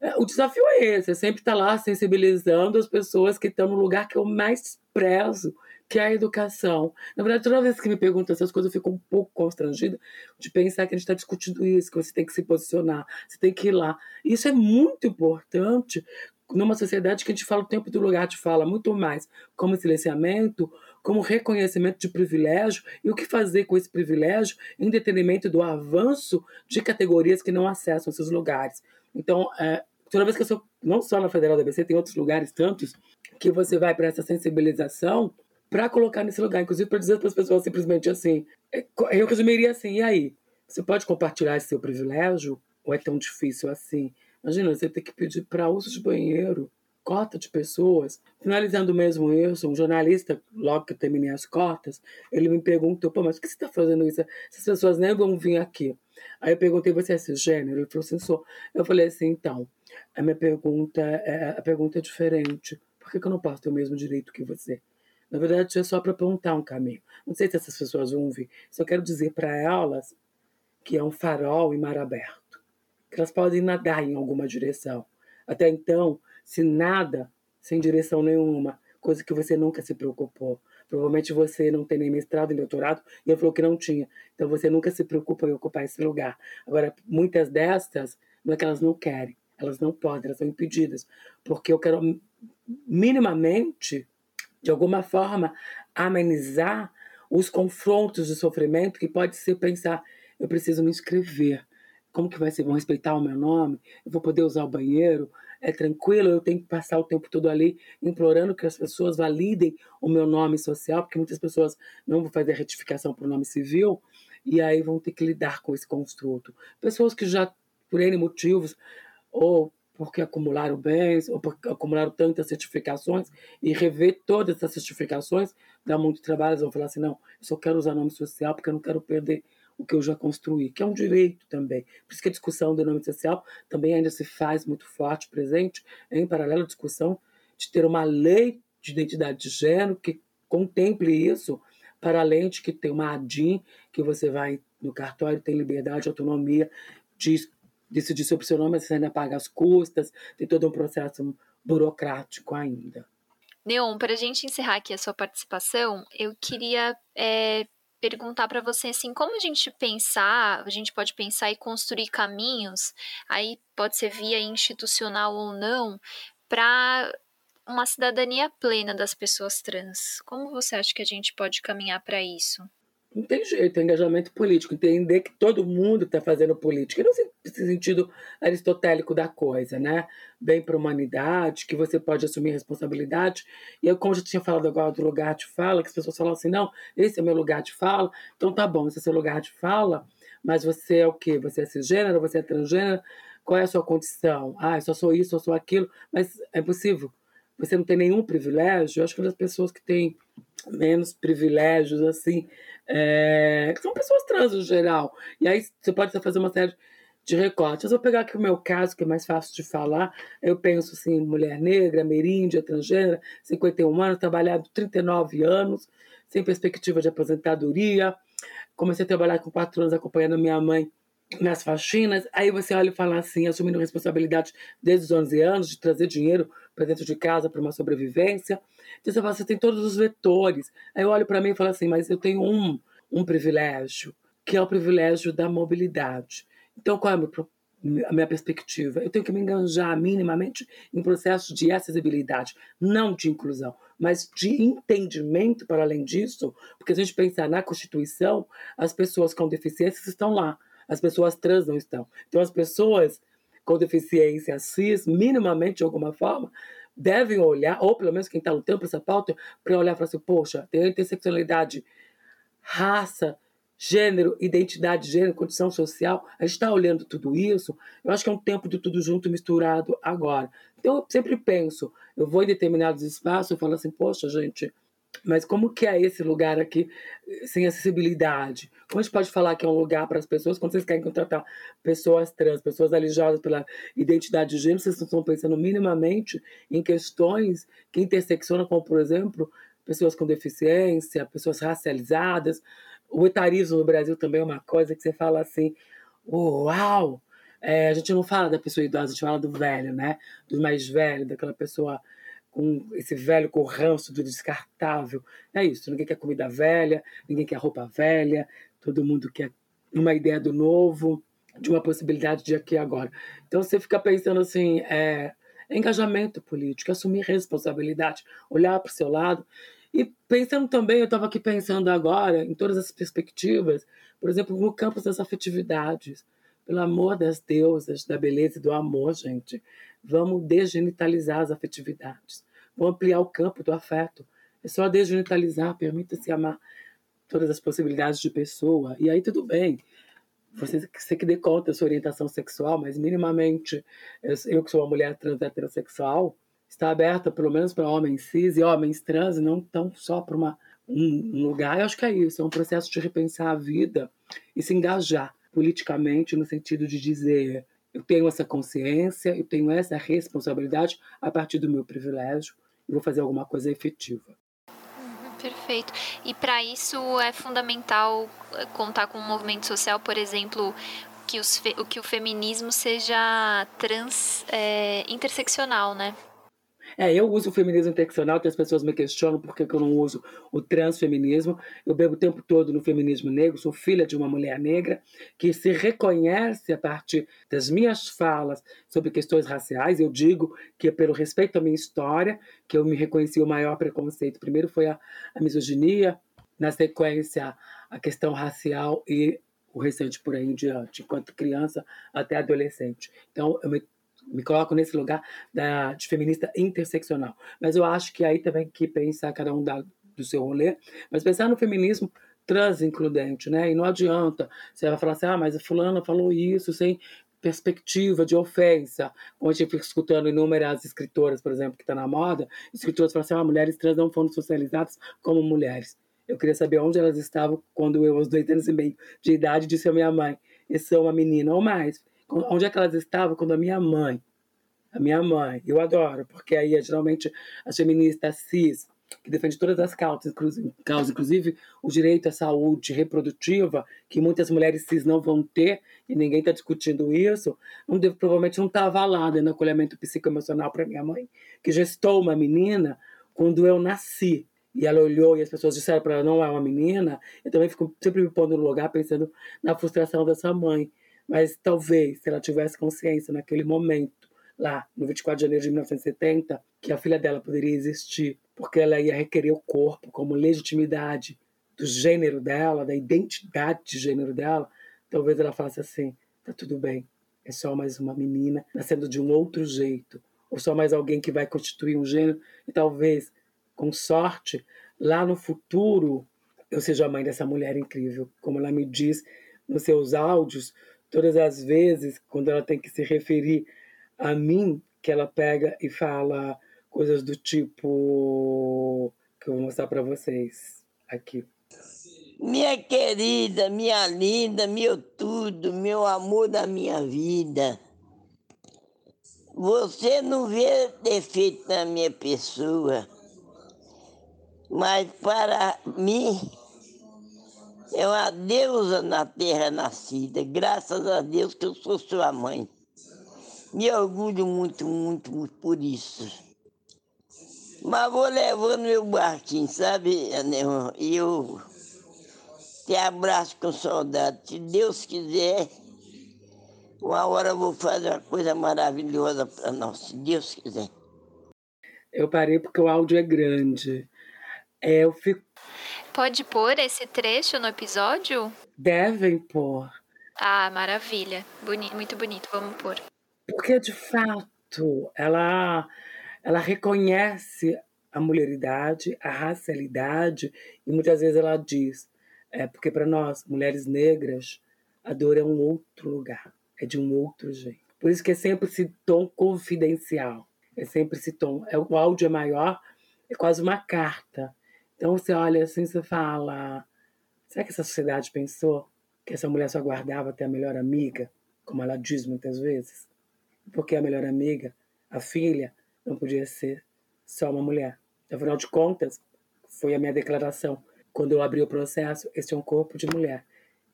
É, o desafio é esse, é sempre estar lá sensibilizando as pessoas que estão no lugar que eu mais prezo, que é a educação. Na verdade, toda vez que me perguntam essas coisas, eu fico um pouco constrangida de pensar que a gente está discutindo isso, que você tem que se posicionar, você tem que ir lá. Isso é muito importante numa sociedade que a gente fala o tempo do lugar de fala muito mais como silenciamento, como reconhecimento de privilégio e o que fazer com esse privilégio em detrimento do avanço de categorias que não acessam esses lugares. Então, é, toda vez que eu sou, não só na Federal da ABC, tem outros lugares tantos, que você vai para essa sensibilização para colocar nesse lugar, inclusive para dizer para as pessoas simplesmente assim, é, eu resumiria assim, e aí? Você pode compartilhar esse seu privilégio? Ou é tão difícil assim? Imagina, você ter que pedir para uso de banheiro, cota de pessoas. Finalizando mesmo isso, um jornalista, logo que eu terminei as cotas, ele me perguntou, pô, mas por que você está fazendo isso? Essas pessoas nem vão vir aqui. Aí eu perguntei, você é cisgênero? Ele falou assim, sou. Eu falei assim, então, a minha pergunta é, a pergunta é diferente. Por que, que eu não posso ter o mesmo direito que você? Na verdade, é só para apontar um caminho. Não sei se essas pessoas vão vir. Só quero dizer para elas que é um farol em mar aberto, que elas podem nadar em alguma direção. Até então, se nada, sem direção nenhuma, coisa que você nunca se preocupou, Provavelmente você não tem nem mestrado nem doutorado, e ele falou que não tinha. Então você nunca se preocupa em ocupar esse lugar. Agora, muitas destas, não é que elas não querem, elas não podem, elas são impedidas, porque eu quero minimamente, de alguma forma, amenizar os confrontos de sofrimento que pode ser pensar, eu preciso me inscrever. Como que vai ser? Vão respeitar o meu nome? Eu vou poder usar o banheiro? É tranquilo? Eu tenho que passar o tempo todo ali implorando que as pessoas validem o meu nome social, porque muitas pessoas não vão fazer retificação para o nome civil e aí vão ter que lidar com esse construto. Pessoas que já, por N motivos, ou porque acumularam bens, ou porque acumularam tantas certificações, e rever todas essas certificações dá muito trabalho. Eles vão falar assim: não, eu só quero usar nome social porque eu não quero perder o que eu já construí, que é um direito também. Por isso que a discussão do nome social também ainda se faz muito forte, presente, em paralelo à discussão de ter uma lei de identidade de gênero que contemple isso, para além de que tem uma ADIM, que você vai no cartório, tem liberdade, autonomia de decidir sobre o seu nome, você ainda paga as custas, tem todo um processo burocrático ainda. Neon, para a gente encerrar aqui a sua participação, eu queria é, perguntar para você assim, como a gente pensar, a gente pode pensar e construir caminhos, aí pode ser via institucional ou não, para uma cidadania plena das pessoas trans. Como você acha que a gente pode caminhar para isso? Não tem jeito, é engajamento político, entender que todo mundo está fazendo política, não esse sentido aristotélico da coisa, né? Bem para a humanidade, que você pode assumir responsabilidade. E eu, como já tinha falado agora do lugar de fala, que as pessoas falam assim, não, esse é meu lugar de fala, então tá bom, esse é seu lugar de fala, mas você é o quê? Você é cisgênero, você é transgênero, qual é a sua condição? Ah, eu só sou isso, eu sou aquilo, mas é impossível. Você não tem nenhum privilégio. Eu acho que as pessoas que têm menos privilégios, assim, é, são pessoas trans no geral. E aí você pode fazer uma série de recortes. Eu vou pegar aqui o meu caso, que é mais fácil de falar. Eu penso assim, mulher negra, meríndia, transgênera, 51 anos, trabalhado 39 anos, sem perspectiva de aposentadoria. Comecei a trabalhar com quatro anos acompanhando minha mãe nas faxinas. Aí você olha e fala assim, assumindo responsabilidade desde os 11 anos de trazer dinheiro para dentro de casa para uma sobrevivência. Então você fala, você tem todos os vetores. Aí eu olho para mim e falo assim, mas eu tenho um, um privilégio, que é o privilégio da mobilidade. Então, qual é a minha, a minha perspectiva? Eu tenho que me enganjar minimamente em processos de acessibilidade, não de inclusão, mas de entendimento para além disso, porque se a gente pensar na Constituição, as pessoas com deficiências estão lá, as pessoas trans não estão. Então, as pessoas com deficiência cis, minimamente de alguma forma, devem olhar, ou pelo menos quem está lutando por essa pauta, para olhar e falar assim: poxa, tem interseccionalidade, raça, gênero, identidade de gênero, condição social, a gente está olhando tudo isso, eu acho que é um tempo de tudo junto misturado agora. Então eu sempre penso, eu vou em determinados espaços, eu falo assim, poxa, gente, mas como que é esse lugar aqui sem acessibilidade? Como a gente pode falar que é um lugar para as pessoas quando vocês querem contratar pessoas trans, pessoas alijadas pela identidade de gênero, vocês não estão pensando minimamente em questões que interseccionam, como, por exemplo, pessoas com deficiência, pessoas racializadas, o etarismo no Brasil também é uma coisa que você fala assim, uau! É, a gente não fala da pessoa idosa, a gente fala do velho, né? Do mais velho, daquela pessoa com esse velho com ranço do descartável. É isso, ninguém quer comida velha, ninguém quer roupa velha, todo mundo quer uma ideia do novo, de uma possibilidade de aqui e agora. Então você fica pensando assim, é, engajamento político, assumir responsabilidade, olhar para o seu lado e pensando também, eu estava aqui pensando agora, em todas as perspectivas, por exemplo, no campo das afetividades. Pelo amor das deusas, da beleza e do amor, gente, vamos desgenitalizar as afetividades. Vamos ampliar o campo do afeto. É só desgenitalizar, permita-se amar todas as possibilidades de pessoa. E aí tudo bem. Você, você que dê conta da sua orientação sexual, mas minimamente, eu, que sou uma mulher trans heterossexual, está aberta pelo menos para homens cis e homens trans, não tão só para um lugar. Eu acho que é isso, é um processo de repensar a vida e se engajar politicamente no sentido de dizer eu tenho essa consciência, eu tenho essa responsabilidade a partir do meu privilégio e vou fazer alguma coisa efetiva. Perfeito. E para isso é fundamental eh, contar com um movimento social, por exemplo, que, os, que o feminismo seja trans é, interseccional, né? É, eu uso o feminismo interseccional, as pessoas me questionam por que, eu não uso o transfeminismo. Eu bebo o tempo todo no feminismo negro, sou filha de uma mulher negra que se reconhece a partir das minhas falas sobre questões raciais. Eu digo que, pelo respeito à minha história, que eu me reconheci o maior preconceito. Primeiro foi a, a misoginia, na sequência, a questão racial e o restante por aí em diante, enquanto criança até adolescente. Então, eu me me coloco nesse lugar da, de feminista interseccional. Mas eu acho que aí também que pensar cada um da, do seu rolê, mas pensar no feminismo transincludente, né? E não adianta você vai falar assim, ah, mas a fulana falou isso sem perspectiva de ofensa. A gente fica escutando inúmeras escritoras, por exemplo, que está na moda, escritoras falam assim, ah, mulheres trans não foram socializadas como mulheres. Eu queria saber onde elas estavam quando eu, aos dois anos e meio de idade, disse à minha mãe, eu sou uma menina ou mais onde é que elas estavam quando a minha mãe, a minha mãe, eu adoro, porque aí é geralmente a feminista cis, que defende todas as causas, inclusive o direito à saúde reprodutiva, que muitas mulheres cis não vão ter, e ninguém está discutindo isso, não provavelmente não estava lá no acolhimento psicoemocional para minha mãe, que gestou uma menina quando eu nasci. E ela olhou e as pessoas disseram para ela não é uma menina. Eu também fico sempre me pondo no lugar pensando na frustração dessa mãe. Mas talvez, se ela tivesse consciência naquele momento, lá no 24 de janeiro de 1970, que a filha dela poderia existir, porque ela ia requerer o corpo como legitimidade do gênero dela, da identidade de gênero dela, talvez ela faça assim: tá tudo bem, é só mais uma menina nascendo de um outro jeito, ou só mais alguém que vai constituir um gênero, e talvez, com sorte, lá no futuro, eu seja a mãe dessa mulher incrível, como ela me diz nos seus áudios, todas as vezes, quando ela tem que se referir a mim, que ela pega e fala coisas do tipo que eu vou mostrar para vocês aqui. Minha querida, minha linda, meu tudo, meu amor da minha vida. Você não vê defeito na minha pessoa, mas para mim é uma deusa na terra nascida. Graças a Deus que eu sou sua mãe. Me orgulho muito, muito, muito por isso. Mas vou levando meu barquinho, sabe? E eu te abraço com saudade. Se Deus quiser, uma hora eu vou fazer uma coisa maravilhosa para nós, se Deus quiser. Eu parei porque o áudio é grande. É, eu fico pode pôr esse trecho no episódio? Devem pôr. Ah, maravilha. Boni muito bonito, vamos pôr. Porque, de fato, ela, ela reconhece a mulheridade, a racialidade, e muitas vezes ela diz, é porque para nós, mulheres negras, a dor é um outro lugar, é de um outro jeito. Por isso que é sempre esse tom confidencial, é sempre esse tom. É, o áudio é maior, é quase uma carta. Então você olha assim você fala: será que essa sociedade pensou que essa mulher só guardava até a melhor amiga, como ela diz muitas vezes? Porque a melhor amiga, a filha, não podia ser só uma mulher. Afinal de contas, foi a minha declaração. Quando eu abri o processo, esse é um corpo de mulher.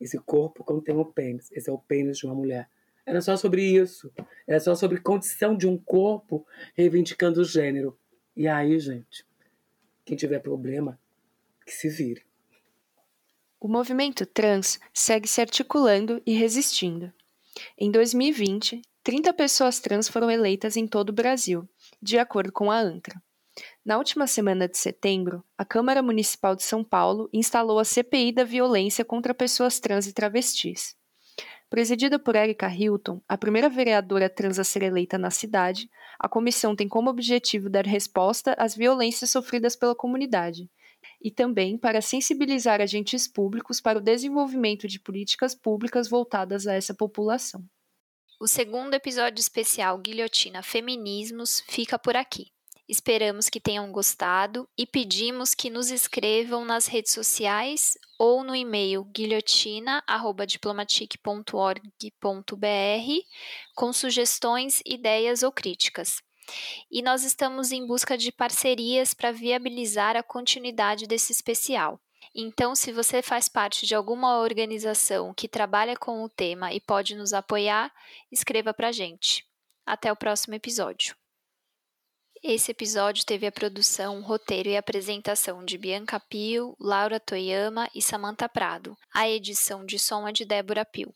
Esse corpo contém o pênis. Esse é o pênis de uma mulher. Era só sobre isso. Era só sobre condição de um corpo reivindicando o gênero. E aí, gente, quem tiver problema, que se vire. O movimento trans segue se articulando e resistindo. Em 2020, 30 pessoas trans foram eleitas em todo o Brasil, de acordo com a ANTRA. Na última semana de setembro, a Câmara Municipal de São Paulo instalou a CPI da violência contra pessoas trans e travestis. Presidida por Erika Hilton, a primeira vereadora trans a ser eleita na cidade, a comissão tem como objetivo dar resposta às violências sofridas pela comunidade e também para sensibilizar agentes públicos para o desenvolvimento de políticas públicas voltadas a essa população. O segundo episódio especial Guilhotina Feminismos fica por aqui. Esperamos que tenham gostado e pedimos que nos escrevam nas redes sociais ou no e-mail guilhotina@diplomatic.org.br com sugestões, ideias ou críticas. E nós estamos em busca de parcerias para viabilizar a continuidade desse especial. Então, se você faz parte de alguma organização que trabalha com o tema e pode nos apoiar, escreva para a gente. Até o próximo episódio. Esse episódio teve a produção, roteiro e apresentação de Bianca Pio, Laura Toyama e Samantha Prado. A edição de som é de Débora Pio.